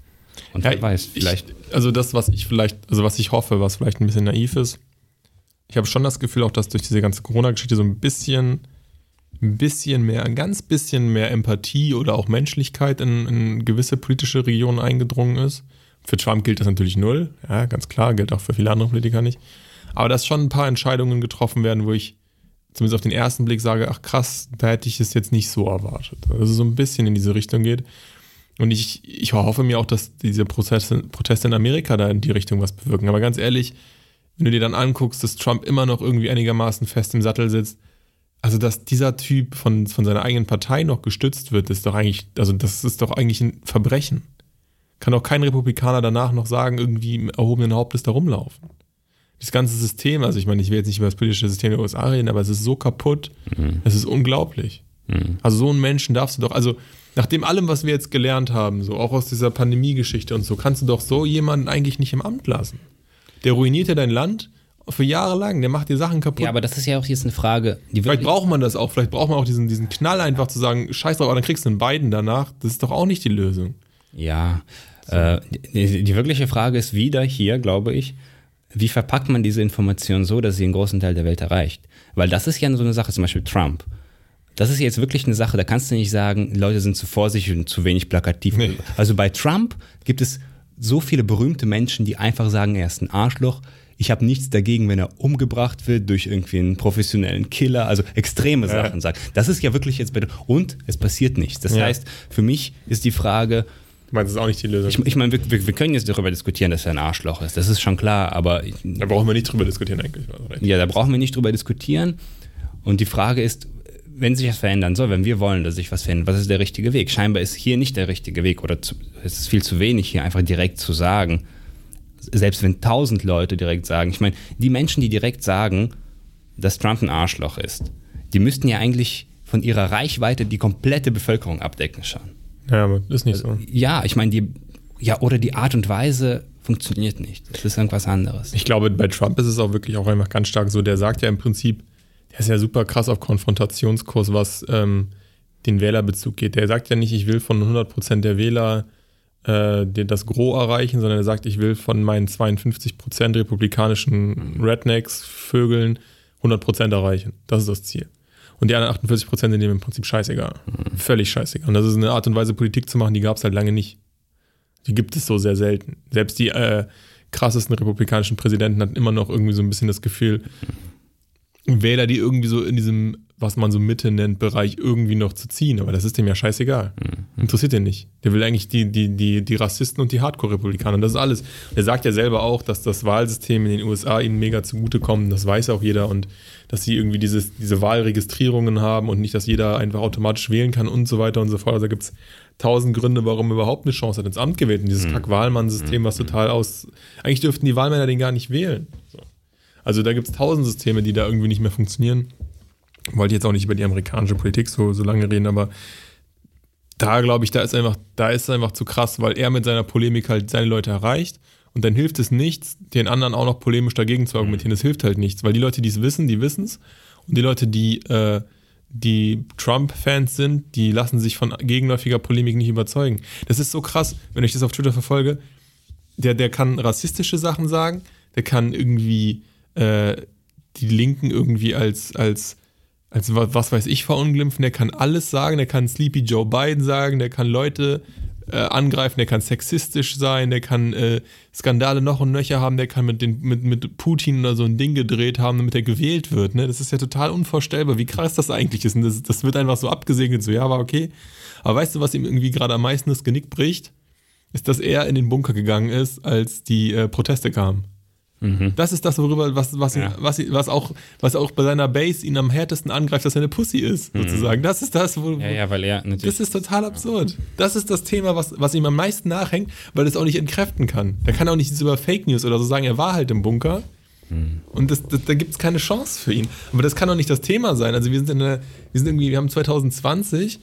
Und Ja, wer weiß, vielleicht. Ich, also das, was ich vielleicht, also was ich hoffe, was vielleicht ein bisschen naiv ist, ich habe schon das Gefühl, auch dass durch diese ganze Corona-Geschichte so ein bisschen, ein bisschen mehr, ein ganz bisschen mehr Empathie oder auch Menschlichkeit in, in gewisse politische Regionen eingedrungen ist. Für Trump gilt das natürlich null, ja, ganz klar, gilt auch für viele andere Politiker nicht. Aber dass schon ein paar Entscheidungen getroffen werden, wo ich zumindest auf den ersten Blick sage, ach krass, da hätte ich es jetzt nicht so erwartet. Also so ein bisschen in diese Richtung geht. Und ich, ich hoffe mir auch, dass diese Prozesse, Proteste in Amerika da in die Richtung was bewirken. Aber ganz ehrlich, wenn du dir dann anguckst, dass Trump immer noch irgendwie einigermaßen fest im Sattel sitzt, also dass dieser Typ von, von seiner eigenen Partei noch gestützt wird, ist doch eigentlich, also das ist doch eigentlich ein Verbrechen. Kann doch kein Republikaner danach noch sagen, irgendwie im erhobenen Hauptes da rumlaufen. Das ganze System, also ich meine, ich will jetzt nicht über das politische System der USA reden, aber es ist so kaputt, es ist unglaublich. Also so einen Menschen darfst du doch, also nach dem allem, was wir jetzt gelernt haben, so auch aus dieser Pandemie-Geschichte und so, kannst du doch so jemanden eigentlich nicht im Amt lassen. Der ruiniert ja dein Land für Jahre lang, der macht dir Sachen kaputt. Ja, aber das ist ja auch jetzt eine Frage, vielleicht braucht man das auch, vielleicht braucht man auch diesen, diesen Knall einfach zu sagen, scheiß drauf, aber dann kriegst du einen beiden danach. Das ist doch auch nicht die Lösung. ja, äh, die, die wirkliche Frage ist wieder hier, glaube ich, wie verpackt man diese Information so, dass sie einen großen Teil der Welt erreicht? Weil das ist ja so eine Sache, zum Beispiel Trump. Das ist jetzt wirklich eine Sache, da kannst du nicht sagen, Leute sind zu vorsichtig und zu wenig plakativ. Nee. Also bei Trump gibt es so viele berühmte Menschen, die einfach sagen, er ist ein Arschloch. Ich habe nichts dagegen, wenn er umgebracht wird durch irgendwie einen professionellen Killer, also extreme Sachen sagt. Das ist ja wirklich jetzt bei und es passiert nichts. Das Ja. heißt, für mich ist die Frage, Du meinst, das ist auch nicht die Lösung. ich, ich meine, wir, wir, wir können jetzt darüber diskutieren, dass er ein Arschloch ist. Das ist schon klar, aber ich, da brauchen wir nicht drüber diskutieren eigentlich. Also, ja, da brauchen wir nicht drüber diskutieren. Und die Frage ist, wenn sich was verändern soll, wenn wir wollen, dass sich was verändert, was ist der richtige Weg? Scheinbar ist hier nicht der richtige Weg oder zu, es ist viel zu wenig, hier einfach direkt zu sagen. Selbst wenn tausend Leute direkt sagen, ich meine, die Menschen, die direkt sagen, dass Trump ein Arschloch ist, die müssten ja eigentlich von ihrer Reichweite die komplette Bevölkerung abdecken schon. Ja, aber ist nicht so. Ja, ich meine, die, ja, oder die Art und Weise funktioniert nicht. Das ist irgendwas anderes. Ich glaube, bei Trump ist es auch wirklich auch einfach ganz stark so. Der sagt ja im Prinzip, der ist ja super krass auf Konfrontationskurs, was ähm, den Wählerbezug geht. Der sagt ja nicht, ich will von 100% der Wähler äh, das Gros erreichen, sondern er sagt, ich will von meinen 52% republikanischen Rednecks, Vögeln 100% erreichen. Das ist das Ziel. Und die anderen 48% sind dem im Prinzip scheißegal. Völlig scheißegal. Und das ist eine Art und Weise, Politik zu machen, die gab es halt lange nicht. Die gibt es so sehr selten. Selbst die äh, krassesten republikanischen Präsidenten hatten immer noch irgendwie so ein bisschen das Gefühl, Wähler, die irgendwie so in diesem, was man so Mitte nennt, Bereich irgendwie noch zu ziehen. Aber das ist dem ja scheißegal. Interessiert den nicht. Der will eigentlich die, die, die, die Rassisten und die Hardcore-Republikaner. Und das ist alles. Der sagt ja selber auch, dass das Wahlsystem in den USA ihnen mega zugutekommt. Das weiß auch jeder. Und dass sie irgendwie dieses, diese Wahlregistrierungen haben und nicht, dass jeder einfach automatisch wählen kann und so weiter und so fort. Also da gibt es tausend Gründe, warum er überhaupt eine Chance hat, ins Amt gewählt. Und dieses Kack-Wahlmann-System, was total aus. Eigentlich dürften die Wahlmänner den gar nicht wählen. So. Also da gibt es tausend Systeme, die da irgendwie nicht mehr funktionieren. Wollte jetzt auch nicht über die amerikanische Politik so, so lange reden, aber da glaube ich, da ist einfach, da ist es einfach zu krass, weil er mit seiner Polemik halt seine Leute erreicht und dann hilft es nichts, den anderen auch noch polemisch dagegen zu argumentieren. Das hilft halt nichts, weil die Leute, die es wissen, die wissen es und die Leute, die, äh, die Trump-Fans sind, die lassen sich von gegenläufiger Polemik nicht überzeugen. Das ist so krass, wenn ich das auf Twitter verfolge. Der, der kann rassistische Sachen sagen, der kann irgendwie äh, die Linken irgendwie als, als, als wa- was weiß ich verunglimpfen, der kann alles sagen, der kann Sleepy Joe Biden sagen, der kann Leute äh, angreifen, der kann sexistisch sein, der kann äh, Skandale noch und nöcher haben, der kann mit, den, mit, mit Putin oder so ein Ding gedreht haben, damit er gewählt wird. Ne? Das ist ja total unvorstellbar, wie krass das eigentlich ist. Und das, das wird einfach so abgesegnet, so ja, war okay. Aber weißt du, was ihm irgendwie gerade am meisten das Genick bricht? ist, dass er in den Bunker gegangen ist, als die äh, Proteste kamen. Das ist das, worüber, was, was, Ja. was, was, auch, was auch bei seiner Base ihn am härtesten angreift, dass er eine Pussy ist, sozusagen. Das ist das, wo, Ja, ja, weil er natürlich. das ist total absurd. Das ist das Thema, was, was ihm am meisten nachhängt, weil es auch nicht entkräften kann. Der kann auch nicht über Fake News oder so sagen, er war halt im Bunker. Und das, das, da gibt es keine Chance für ihn. Aber das kann doch nicht das Thema sein. Also wir sind in einer, wir sind irgendwie, wir haben 2020,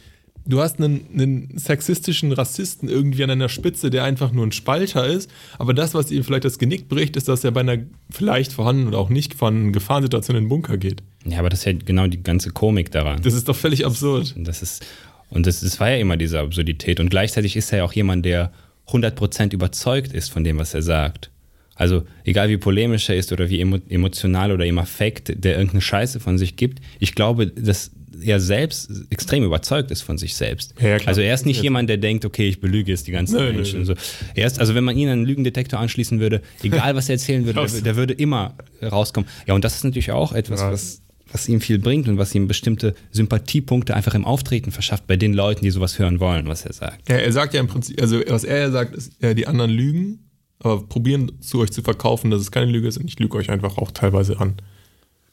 du hast einen, einen sexistischen Rassisten irgendwie an einer Spitze, der einfach nur ein Spalter ist. Aber das, was ihm vielleicht das Genick bricht, ist, dass er bei einer vielleicht vorhandenen oder auch nicht vorhandenen Gefahrensituation in den Bunker geht. ja, aber das ist ja genau die ganze Komik daran. Das ist doch völlig absurd. Und das ist, und das, das war ja immer diese Absurdität. Und gleichzeitig ist er ja auch jemand, der 100% überzeugt ist von dem, was er sagt. Also, egal wie polemisch er ist oder wie emo emotional oder im Affekt, der irgendeine Scheiße von sich gibt, ich glaube, dass er selbst extrem überzeugt ist von sich selbst. Ja, ja, klar. also er ist nicht Jetzt- jemand, der denkt, okay, ich belüge jetzt die ganzen Nö, nö, Menschen. nö. So. Er ist, also wenn man ihn an einen Lügendetektor anschließen würde, egal was er erzählen würde, der, der würde immer rauskommen. Ja, und das ist natürlich auch etwas, Ja. was was ihm viel bringt und was ihm bestimmte Sympathiepunkte einfach im Auftreten verschafft bei den Leuten, die sowas hören wollen, was er sagt. Ja, er sagt ja im Prinzip, also was er ja sagt, ist, ja, die anderen lügen, aber probieren zu euch zu verkaufen, dass es keine Lüge ist und ich lüge euch einfach auch teilweise an.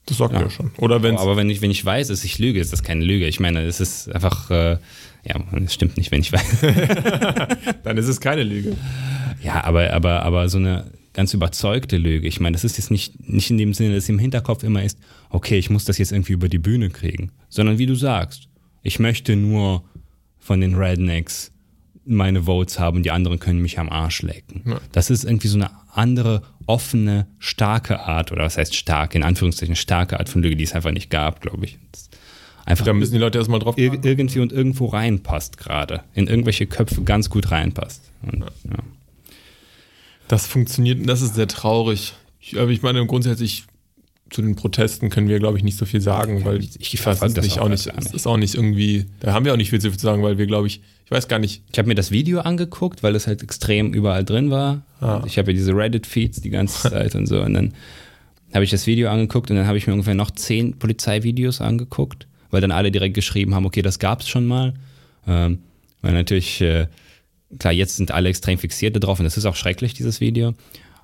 Das sagt Ja. er schon. Oder wenn Aber wenn ich, wenn ich weiß, dass ich lüge, ist das keine Lüge. Ich meine, es ist einfach, äh, ja, es stimmt nicht, wenn ich weiß. dann ist es keine Lüge. ja, aber, aber, aber so eine ganz überzeugte Lüge. Ich meine, das ist jetzt nicht, nicht in dem Sinne, dass im Hinterkopf immer ist, okay, ich muss das jetzt irgendwie über die Bühne kriegen, sondern wie du sagst, ich möchte nur von den Rednecks meine Votes haben, die anderen können mich am Arsch lecken. Ja. Das ist irgendwie so eine andere, offene, starke Art, oder was heißt stark, in Anführungszeichen starke Art von Lüge, die es einfach nicht gab, glaube ich. Einfach Da müssen die Leute erstmal drauf ir irgendwie und irgendwo reinpasst gerade. In irgendwelche Köpfe ganz gut reinpasst. Und, ja. Das funktioniert und das ist sehr traurig. Ich, aber ich meine, grundsätzlich zu den Protesten können wir, glaube ich, nicht so viel sagen, weil ich- ich das das nicht, auch nicht, nicht. ist auch nicht irgendwie, da haben wir auch nicht viel zu sagen, weil wir, glaube ich, ich weiß gar nicht, Ich habe mir das Video angeguckt, weil es halt extrem überall drin war. Ah. Ich habe ja diese Reddit-Feeds die ganze Zeit und so. Und dann habe ich das Video angeguckt und dann habe ich mir ungefähr noch zehn Polizeivideos angeguckt, weil dann alle direkt geschrieben haben, okay, das gab es schon mal. Ähm, weil natürlich, äh, klar, jetzt sind alle extrem fixiert darauf und das ist auch schrecklich, dieses Video.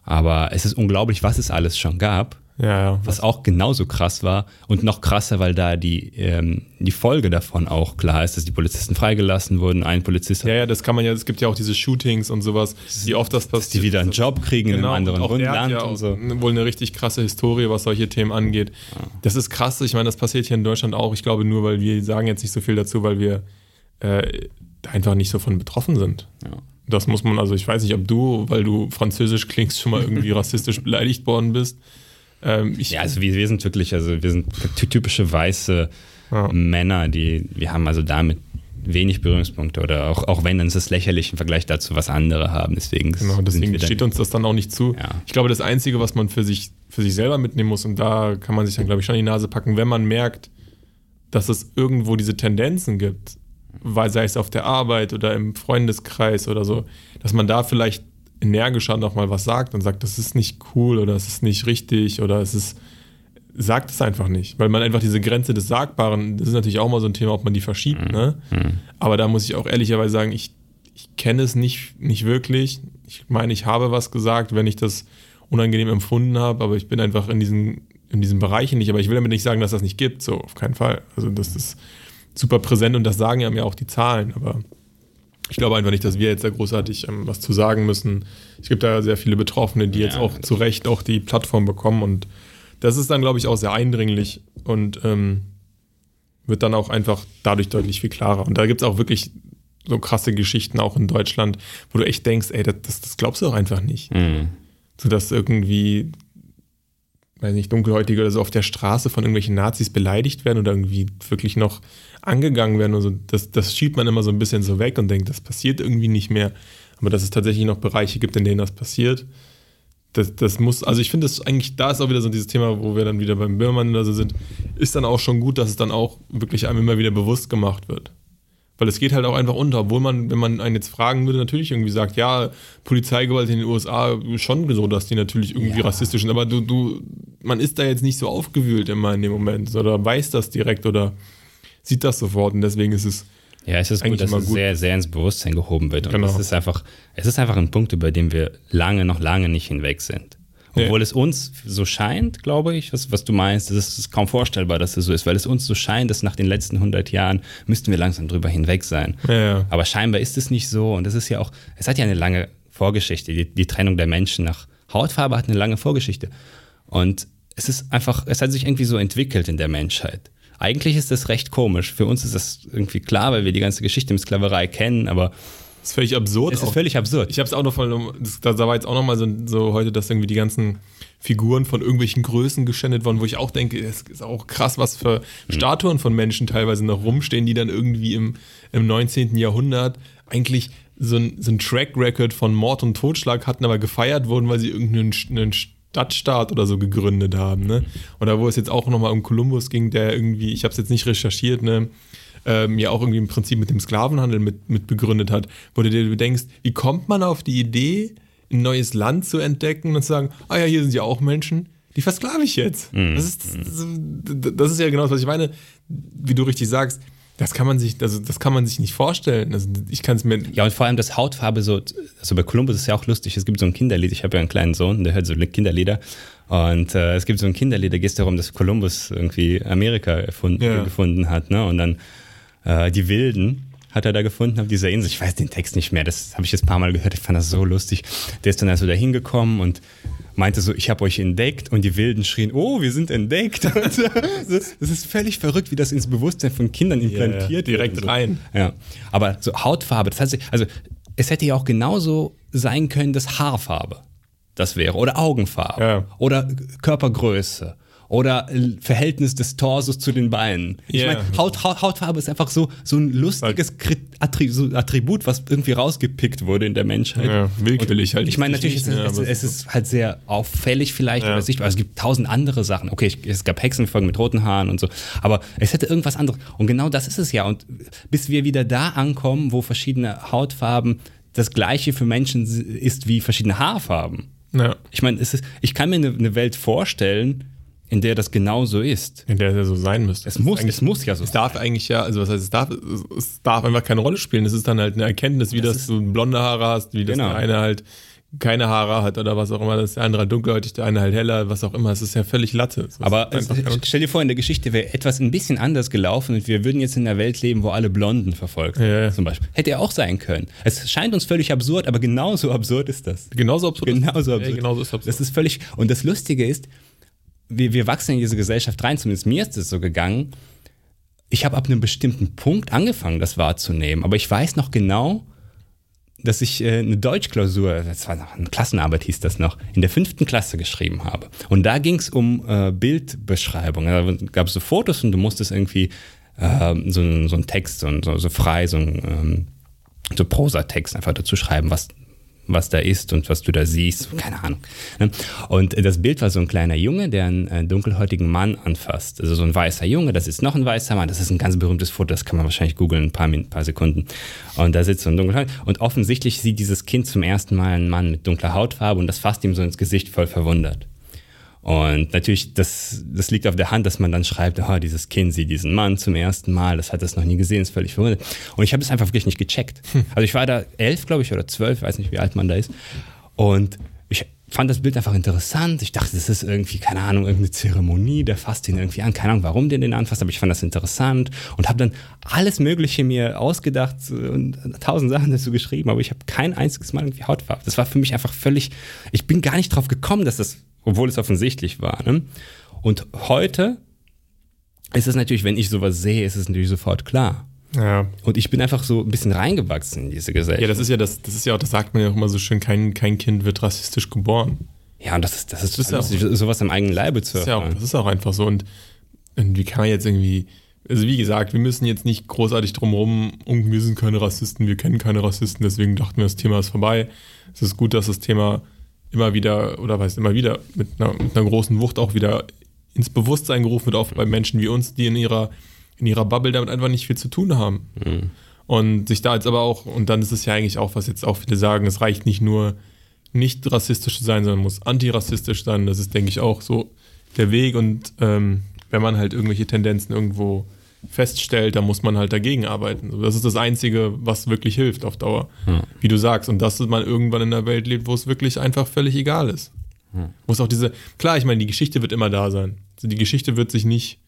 Aber es ist unglaublich, was es alles schon gab. Ja, ja, Was auch genauso krass war und noch krasser, weil da die, ähm, die Folge davon auch klar ist, dass die Polizisten freigelassen wurden. Ein Polizist ja, ja, das kann man ja, es gibt ja auch diese Shootings und sowas, wie oft das dass die passiert. wieder einen Job kriegen in einem anderen Genau, und auch der hat Land ja und so. wohl eine richtig krasse Historie, was solche Themen angeht. Das ist krass. Ich meine, das passiert hier in Deutschland auch. Ich glaube nur, weil wir sagen jetzt nicht so viel dazu, weil wir äh, einfach nicht so von betroffen sind. Ja. Das muss man, also ich weiß nicht, ob du, weil du französisch klingst, schon mal irgendwie rassistisch beleidigt worden bist. Ähm, Ja, also wir, wir sind wirklich, also wir sind ty- typische weiße Ja. Männer, die, wir haben also damit wenig Berührungspunkte oder auch, auch wenn, dann ist es lächerlich im Vergleich dazu, was andere haben. Deswegen, Genau, deswegen steht uns das dann auch nicht zu. Ja. Ich glaube, das Einzige, was man für sich, für sich selber mitnehmen muss, und da kann man sich dann, glaube ich, schon in die Nase packen, wenn man merkt, dass es irgendwo diese Tendenzen gibt, weil sei es auf der Arbeit oder im Freundeskreis oder so, dass man da vielleicht energischer nochmal was sagt und sagt, das ist nicht cool oder es ist nicht richtig oder es ist, sagt es einfach nicht, weil man einfach diese Grenze des Sagbaren, das ist natürlich auch mal so ein Thema, ob man die verschiebt, ne? Aber da muss ich auch ehrlicherweise sagen, ich, ich kenne es nicht, nicht wirklich. Ich meine, ich habe was gesagt, wenn ich das unangenehm empfunden habe, aber ich bin einfach in diesen, in diesen Bereichen nicht. Aber ich will damit nicht sagen, dass das nicht gibt, so auf keinen Fall. Also das ist super präsent und das sagen ja mir auch die Zahlen, aber ich glaube einfach nicht, dass wir jetzt da großartig ähm, was zu sagen müssen. Es gibt da sehr viele Betroffene, die Ja, jetzt auch zu Recht auch die Plattform bekommen und das ist dann, glaube ich, auch sehr eindringlich und ähm, wird dann auch einfach dadurch deutlich viel klarer. Und da gibt es auch wirklich so krasse Geschichten auch in Deutschland, wo du echt denkst, ey, das, das, das glaubst du doch einfach nicht. Mhm. So dass irgendwie, weiß nicht, Dunkelhäutige oder so auf der Straße von irgendwelchen Nazis beleidigt werden oder irgendwie wirklich noch angegangen werden. Also das, das schiebt man immer so ein bisschen so weg und denkt, das passiert irgendwie nicht mehr. Aber dass es tatsächlich noch Bereiche gibt, in denen das passiert, das, das muss, also ich finde das eigentlich, da ist auch wieder so dieses Thema, wo wir dann wieder beim Böhmermann oder so sind, ist dann auch schon gut, dass es dann auch wirklich einem immer wieder bewusst gemacht wird. Weil es geht halt auch einfach unter, obwohl man, wenn man einen jetzt fragen würde, natürlich irgendwie sagt, ja, Polizeigewalt in den USA schon so, dass die natürlich irgendwie Ja. rassistisch sind, aber du, du, man ist da jetzt nicht so aufgewühlt immer in dem Moment oder weiß das direkt oder sieht das sofort und deswegen ist es Ja, es ist gut, dass es gut. sehr, sehr ins Bewusstsein gehoben wird. Und Genau. es ist einfach, es ist einfach ein Punkt, über den wir lange, noch lange nicht hinweg sind. Obwohl Nee. es uns so scheint, glaube ich, was, was du meinst, es ist kaum vorstellbar, dass es so ist, weil es uns so scheint, dass nach den letzten 100 Jahren müssten wir langsam drüber hinweg sein. Ja, ja. Aber scheinbar ist es nicht so und es ist ja auch, es hat ja eine lange Vorgeschichte. Die, die Trennung der Menschen nach Hautfarbe hat eine lange Vorgeschichte. Und es ist einfach, es hat sich irgendwie so entwickelt in der Menschheit. Eigentlich ist das recht komisch. Für uns ist das irgendwie klar, weil wir die ganze Geschichte mit Sklaverei kennen, aber Das ist völlig absurd. es ist auch. völlig absurd. Ich habe es auch noch von, das, da war jetzt auch noch mal so, so heute, dass irgendwie die ganzen Figuren von irgendwelchen Größen geschändet wurden, wo ich auch denke, es ist auch krass, was für Statuen von Menschen teilweise noch rumstehen, die dann irgendwie im, im 19. Jahrhundert eigentlich so ein, so ein Track Record von Mord und Totschlag hatten, aber gefeiert wurden, weil sie irgendeinen einen Stadtstaat oder so gegründet haben. Ne? Oder wo es jetzt auch noch mal um Kolumbus ging, der irgendwie, ich habe es jetzt nicht recherchiert, ne? Ähm, ja auch irgendwie im Prinzip mit dem Sklavenhandel mit, mit begründet hat, wo du dir denkst, wie kommt man auf die Idee, ein neues Land zu entdecken und zu sagen, ah ja, hier sind ja auch Menschen, die versklave ich jetzt. Das, ist, das, ist ja genau das, was ich meine, wie du richtig sagst, das kann man sich, also das kann man sich nicht vorstellen. Also ich kann es mir. Ja, und vor allem das Hautfarbe so, also bei Columbus ist ja auch lustig, es gibt so ein Kinderlied, ich habe ja einen kleinen Sohn, der hört so Kinderlieder und äh, es gibt so ein Kinderlied, da geht es darum, dass Columbus irgendwie Amerika erfunden, Ja. gefunden hat, ne? Und dann äh, die Wilden hat er da gefunden auf dieser Insel. Ich weiß den Text nicht mehr, das habe ich jetzt ein paar Mal gehört, ich fand das so lustig. Der ist dann also da hingekommen und meinte so, ich habe euch entdeckt und die Wilden schrien, oh, wir sind entdeckt. Das ist völlig verrückt, wie das ins Bewusstsein von Kindern implantiert wird. direkt so. rein. Ja, aber so Hautfarbe, das sich, also es hätte ja auch genauso sein können, dass Haarfarbe das wäre oder Augenfarbe Ja. oder Körpergröße oder Verhältnis des Torsos zu den Beinen. Ich Ja. meine, Haut, Haut, Hautfarbe ist einfach so, so ein lustiges so Attribut, was irgendwie rausgepickt wurde in der Menschheit. Ja, willkürlich halt. Ich meine, natürlich ist es, es, es ist halt sehr auffällig vielleicht Ja. oder sichtbar. Also es gibt tausend andere Sachen. Okay, es gab Hexenfolgen mit roten Haaren und so, aber es hätte irgendwas anderes. Und genau das ist es ja. Und bis wir wieder da ankommen, wo verschiedene Hautfarben das gleiche für Menschen ist wie verschiedene Haarfarben. Ja. Ich meine, es ist, ich kann mir eine, eine Welt vorstellen, in der das genauso ist. In der es ja so sein müsste. Es muss, es muss ja so Es darf eigentlich ja, also was heißt, es darf, es- darf einfach keine Rolle spielen. Es ist dann halt eine Erkenntnis, wie das, du blonde Haare hast, wie das Genau. der eine halt keine Haare hat oder was auch immer, das der andere halt dunkelhäutig, der eine halt heller, was auch immer. Es ist ja völlig Latte. Aber es, stell dir vor, in der Geschichte wäre etwas ein bisschen anders gelaufen und wir würden jetzt in einer Welt leben, wo alle Blonden verfolgt Ja, ja. zum Beispiel. Hätte ja auch sein können. Es scheint uns völlig absurd, aber genauso absurd ist das. genauso absurd. Genauso Ja, absurd. genauso ist absurd. Das ist völlig. Und das Lustige ist, wir, wir wachsen in diese Gesellschaft rein, zumindest mir ist es so gegangen. Ich habe ab einem bestimmten Punkt angefangen, das wahrzunehmen, aber ich weiß noch genau, dass ich äh, eine Deutschklausur, das war noch eine Klassenarbeit hieß das noch, in der fünften Klasse geschrieben habe. Und da ging es um äh, Bildbeschreibung. Da gab es so Fotos und du musstest irgendwie ähm, so, so einen Text, so, so, frei, so ein ähm, so Prosatext einfach dazu schreiben, was, was da ist und was du da siehst, keine Ahnung. ne? Und das Bild war so ein kleiner Junge, der einen äh, dunkelhäutigen Mann anfasst. Also so ein weißer Junge, das ist noch ein weißer Mann, das ist ein ganz berühmtes Foto, das kann man wahrscheinlich googeln, ein paar, Min- paar Sekunden. Und da sitzt so ein dunkelhäutiger und offensichtlich sieht dieses Kind zum ersten Mal einen Mann mit dunkler Hautfarbe und das fasst ihm so ins Gesicht voll verwundert. Und natürlich, das, das liegt auf der Hand, dass man dann schreibt, ah, dieses Kind sieht diesen Mann zum ersten Mal, das hat das noch nie gesehen, ist völlig verwundert. Und ich habe es einfach wirklich nicht gecheckt. Also ich war da elf, glaube ich, oder zwölf, weiß nicht, wie alt man da ist. Und ich fand das Bild einfach interessant. Ich dachte, das ist irgendwie, keine Ahnung, irgendeine Zeremonie, der fasst ihn irgendwie an. Keine Ahnung, warum der den anfasst, aber ich fand das interessant und habe dann alles Mögliche mir ausgedacht und tausend Sachen dazu geschrieben, aber ich habe kein einziges Mal irgendwie Hautfarbe. Das war für mich einfach völlig, ich bin gar nicht drauf gekommen, dass das, obwohl es offensichtlich war. Ne? Und heute ist es natürlich, wenn ich sowas sehe, ist es natürlich sofort klar. ja. Und ich bin einfach so ein bisschen reingewachsen in diese Gesellschaft. ja, das ist ja das, das ist ja auch, das sagt man ja auch immer so schön, kein, kein Kind wird rassistisch geboren. Ja, und das ist, das ist, Das ist ja lustig, sowas am eigenen Leibe zu ist ja auch, erfahren. das ist auch einfach so. Und, und wie kann man jetzt irgendwie, also wie gesagt, wir müssen jetzt nicht großartig drumherum, und wir sind keine Rassisten, wir kennen keine Rassisten, deswegen dachten wir, das Thema ist vorbei. Es ist gut, dass das Thema immer wieder, oder weiß immer wieder, mit einer, mit einer großen Wucht auch wieder ins Bewusstsein gerufen wird, auch bei Menschen wie uns, die in ihrer, in ihrer Bubble damit einfach nicht viel zu tun haben. Und sich da jetzt aber auch, und dann ist es ja eigentlich auch, was jetzt auch viele sagen, es reicht nicht nur nicht rassistisch zu sein, sondern muss antirassistisch sein. Das ist, denke ich, auch so der Weg. Und ähm, wenn man halt irgendwelche Tendenzen irgendwo feststellt, da muss man halt dagegen arbeiten. Das ist das Einzige, was wirklich hilft auf Dauer. Ja. Wie du sagst. Und dass man irgendwann in einer Welt lebt, wo es wirklich einfach völlig egal ist. Wo es auch diese, klar, ich meine, die Geschichte wird immer da sein. Also die Geschichte wird sich nicht,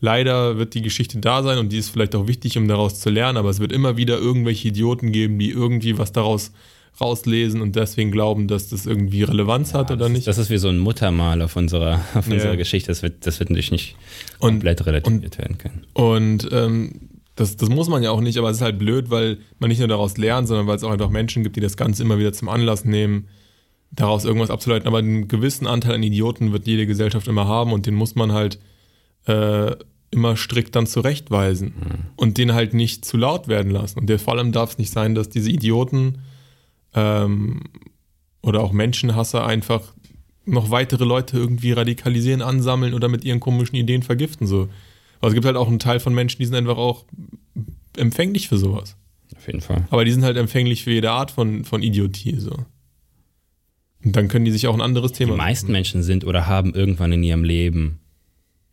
leider wird die Geschichte da sein und die ist vielleicht auch wichtig, um daraus zu lernen, aber es wird immer wieder irgendwelche Idioten geben, die irgendwie was daraus rauslesen und deswegen glauben, dass das irgendwie Relevanz hat oder das, nicht. Das ist wie so ein Muttermal auf unserer, auf Ja. unserer Geschichte. Das wird, das wird natürlich nicht Und- komplett relativiert werden können. Und ähm, das, das muss man ja auch nicht, aber es ist halt blöd, weil man nicht nur daraus lernt, sondern weil es auch einfach Menschen gibt, die das Ganze immer wieder zum Anlass nehmen, daraus irgendwas abzuleiten. Aber einen gewissen Anteil an Idioten wird jede Gesellschaft immer haben und den muss man halt äh, immer strikt dann zurechtweisen und den halt nicht zu laut werden lassen. Und der, vor allem darf es nicht sein, dass diese Idioten ähm, oder auch Menschenhasser einfach noch weitere Leute irgendwie radikalisieren, ansammeln oder mit ihren komischen Ideen vergiften. So. Aber es gibt halt auch einen Teil von Menschen, die sind einfach auch empfänglich für sowas. Auf jeden Fall. Aber die sind halt empfänglich für jede Art von, von Idiotie. So. Und dann können die sich auch ein anderes Die Thema. meisten Menschen sind oder haben irgendwann in ihrem Leben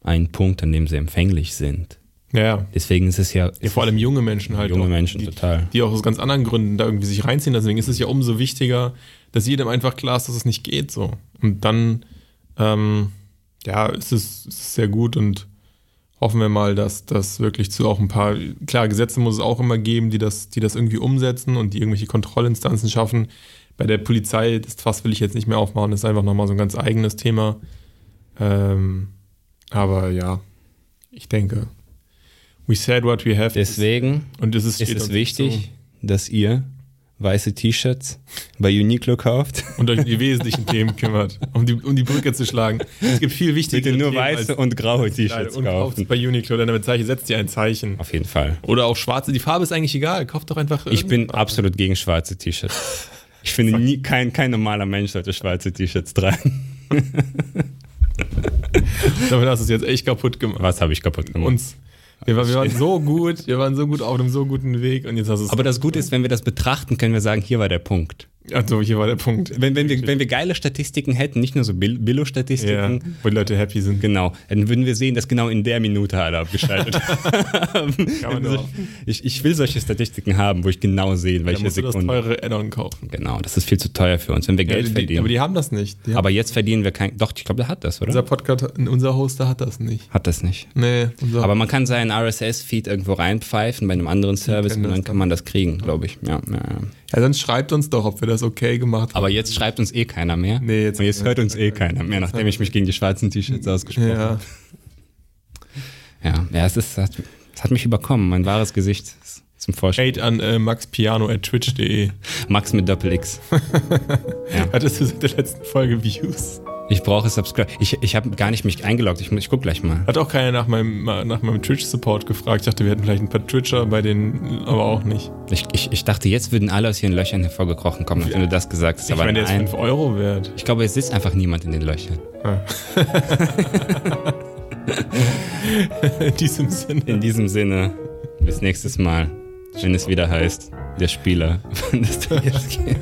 einen Punkt, an dem sie empfänglich sind. Ja, ja. Deswegen ist es ja, ja vor allem junge Menschen halt. junge auch, Menschen die, total. die auch aus ganz anderen Gründen da irgendwie sich reinziehen. Deswegen ist es ja umso wichtiger, dass jedem einfach klar ist, dass es nicht geht. So. Und dann, ähm, ja, ist es, ist es sehr gut und hoffen wir mal, dass das wirklich zu auch ein paar, klar, Gesetze muss es auch immer geben, die das, die das irgendwie umsetzen und die irgendwelche Kontrollinstanzen schaffen. Bei der Polizei, das Fass will ich jetzt nicht mehr aufmachen, das ist einfach nochmal so ein ganz eigenes Thema. Ähm, aber ja, ich denke, we said what we have. Deswegen und es ist, ist es wichtig, dass ihr weiße T-Shirts bei Uniqlo kauft. und euch um die wesentlichen Themen kümmert, um die, um die Brücke zu schlagen. Es gibt viel wichtigere Bitte nur Themen weiße und graue. T-Shirts Und kauft kaufen. bei Uniqlo, denn damit Zeichen setzt ihr ein Zeichen. Auf jeden Fall. Oder auch schwarze. Die Farbe ist eigentlich egal. Kauft doch einfach. Ich bin absolut gegen schwarze T-Shirts. Ich finde, nie, kein, kein normaler Mensch sollte schwarze T-Shirts tragen. Damit hast du es jetzt echt kaputt gemacht. Was habe ich kaputt gemacht? Uns. Wir, waren- wir waren so gut, wir waren so gut auf einem so guten Weg und jetzt hast du es. Aber das Gute ist, wenn wir das betrachten, können wir sagen, hier war der Punkt. Also hier war der Punkt. Wenn, wenn, wir, wenn wir geile Statistiken hätten, nicht nur so Bill- Ja, Billo-Statistiken, wo die Leute happy sind. genau, dann würden wir sehen, dass genau in der Minute alle abgeschaltet haben. Kann man doch. ich, ich will solche Statistiken haben, wo ich genau sehe, welche musst du das Sekunde. teure Add-on kaufen. Genau, das ist viel zu teuer für uns, wenn wir Ja, Geld die, verdienen. aber die haben das nicht. Haben, aber jetzt verdienen wir kein. Doch, ich glaube, der hat das, oder? unser Podcast, unser Hoster hat das nicht. hat das nicht. Nee, Aber man kann seinen RSS-Feed irgendwo reinpfeifen bei einem anderen Service und dann kann man das kriegen, glaube ich. Ja, ja, ja. Ja, dann schreibt uns doch, ob wir das okay gemacht haben. Aber jetzt schreibt uns eh keiner mehr. Nee, jetzt- und jetzt hört uns eh keiner mehr, nachdem ich mich gegen die schwarzen T-Shirts ausgesprochen Ja. habe. Ja, ja, es, ist, es, hat, es hat mich überkommen. Mein wahres Gesicht ist zum Vorstellen. Hate an äh, maxpiano.twitch.de. Max mit Doppel-X. Hattest du seit der letzten Folge Views? Ich brauche Subscribe. Ich, ich habe gar nicht mich eingeloggt. Ich, ich guck gleich mal. Hat auch keiner nach meinem, nach meinem Twitch-Support gefragt. Ich dachte, wir hätten vielleicht ein paar Twitcher bei denen, aber auch nicht. Ich, ich, ich dachte, jetzt würden alle aus ihren Löchern hervorgekrochen kommen, nachdem du das gesagt hast. Ich Aber meine, der ist nein. 5 Euro wert. Ich glaube, es sitzt einfach niemand in den Löchern. In diesem Sinne. In diesem Sinne, bis nächstes Mal, wenn es wieder heißt, der Spieler von Dostoevsky.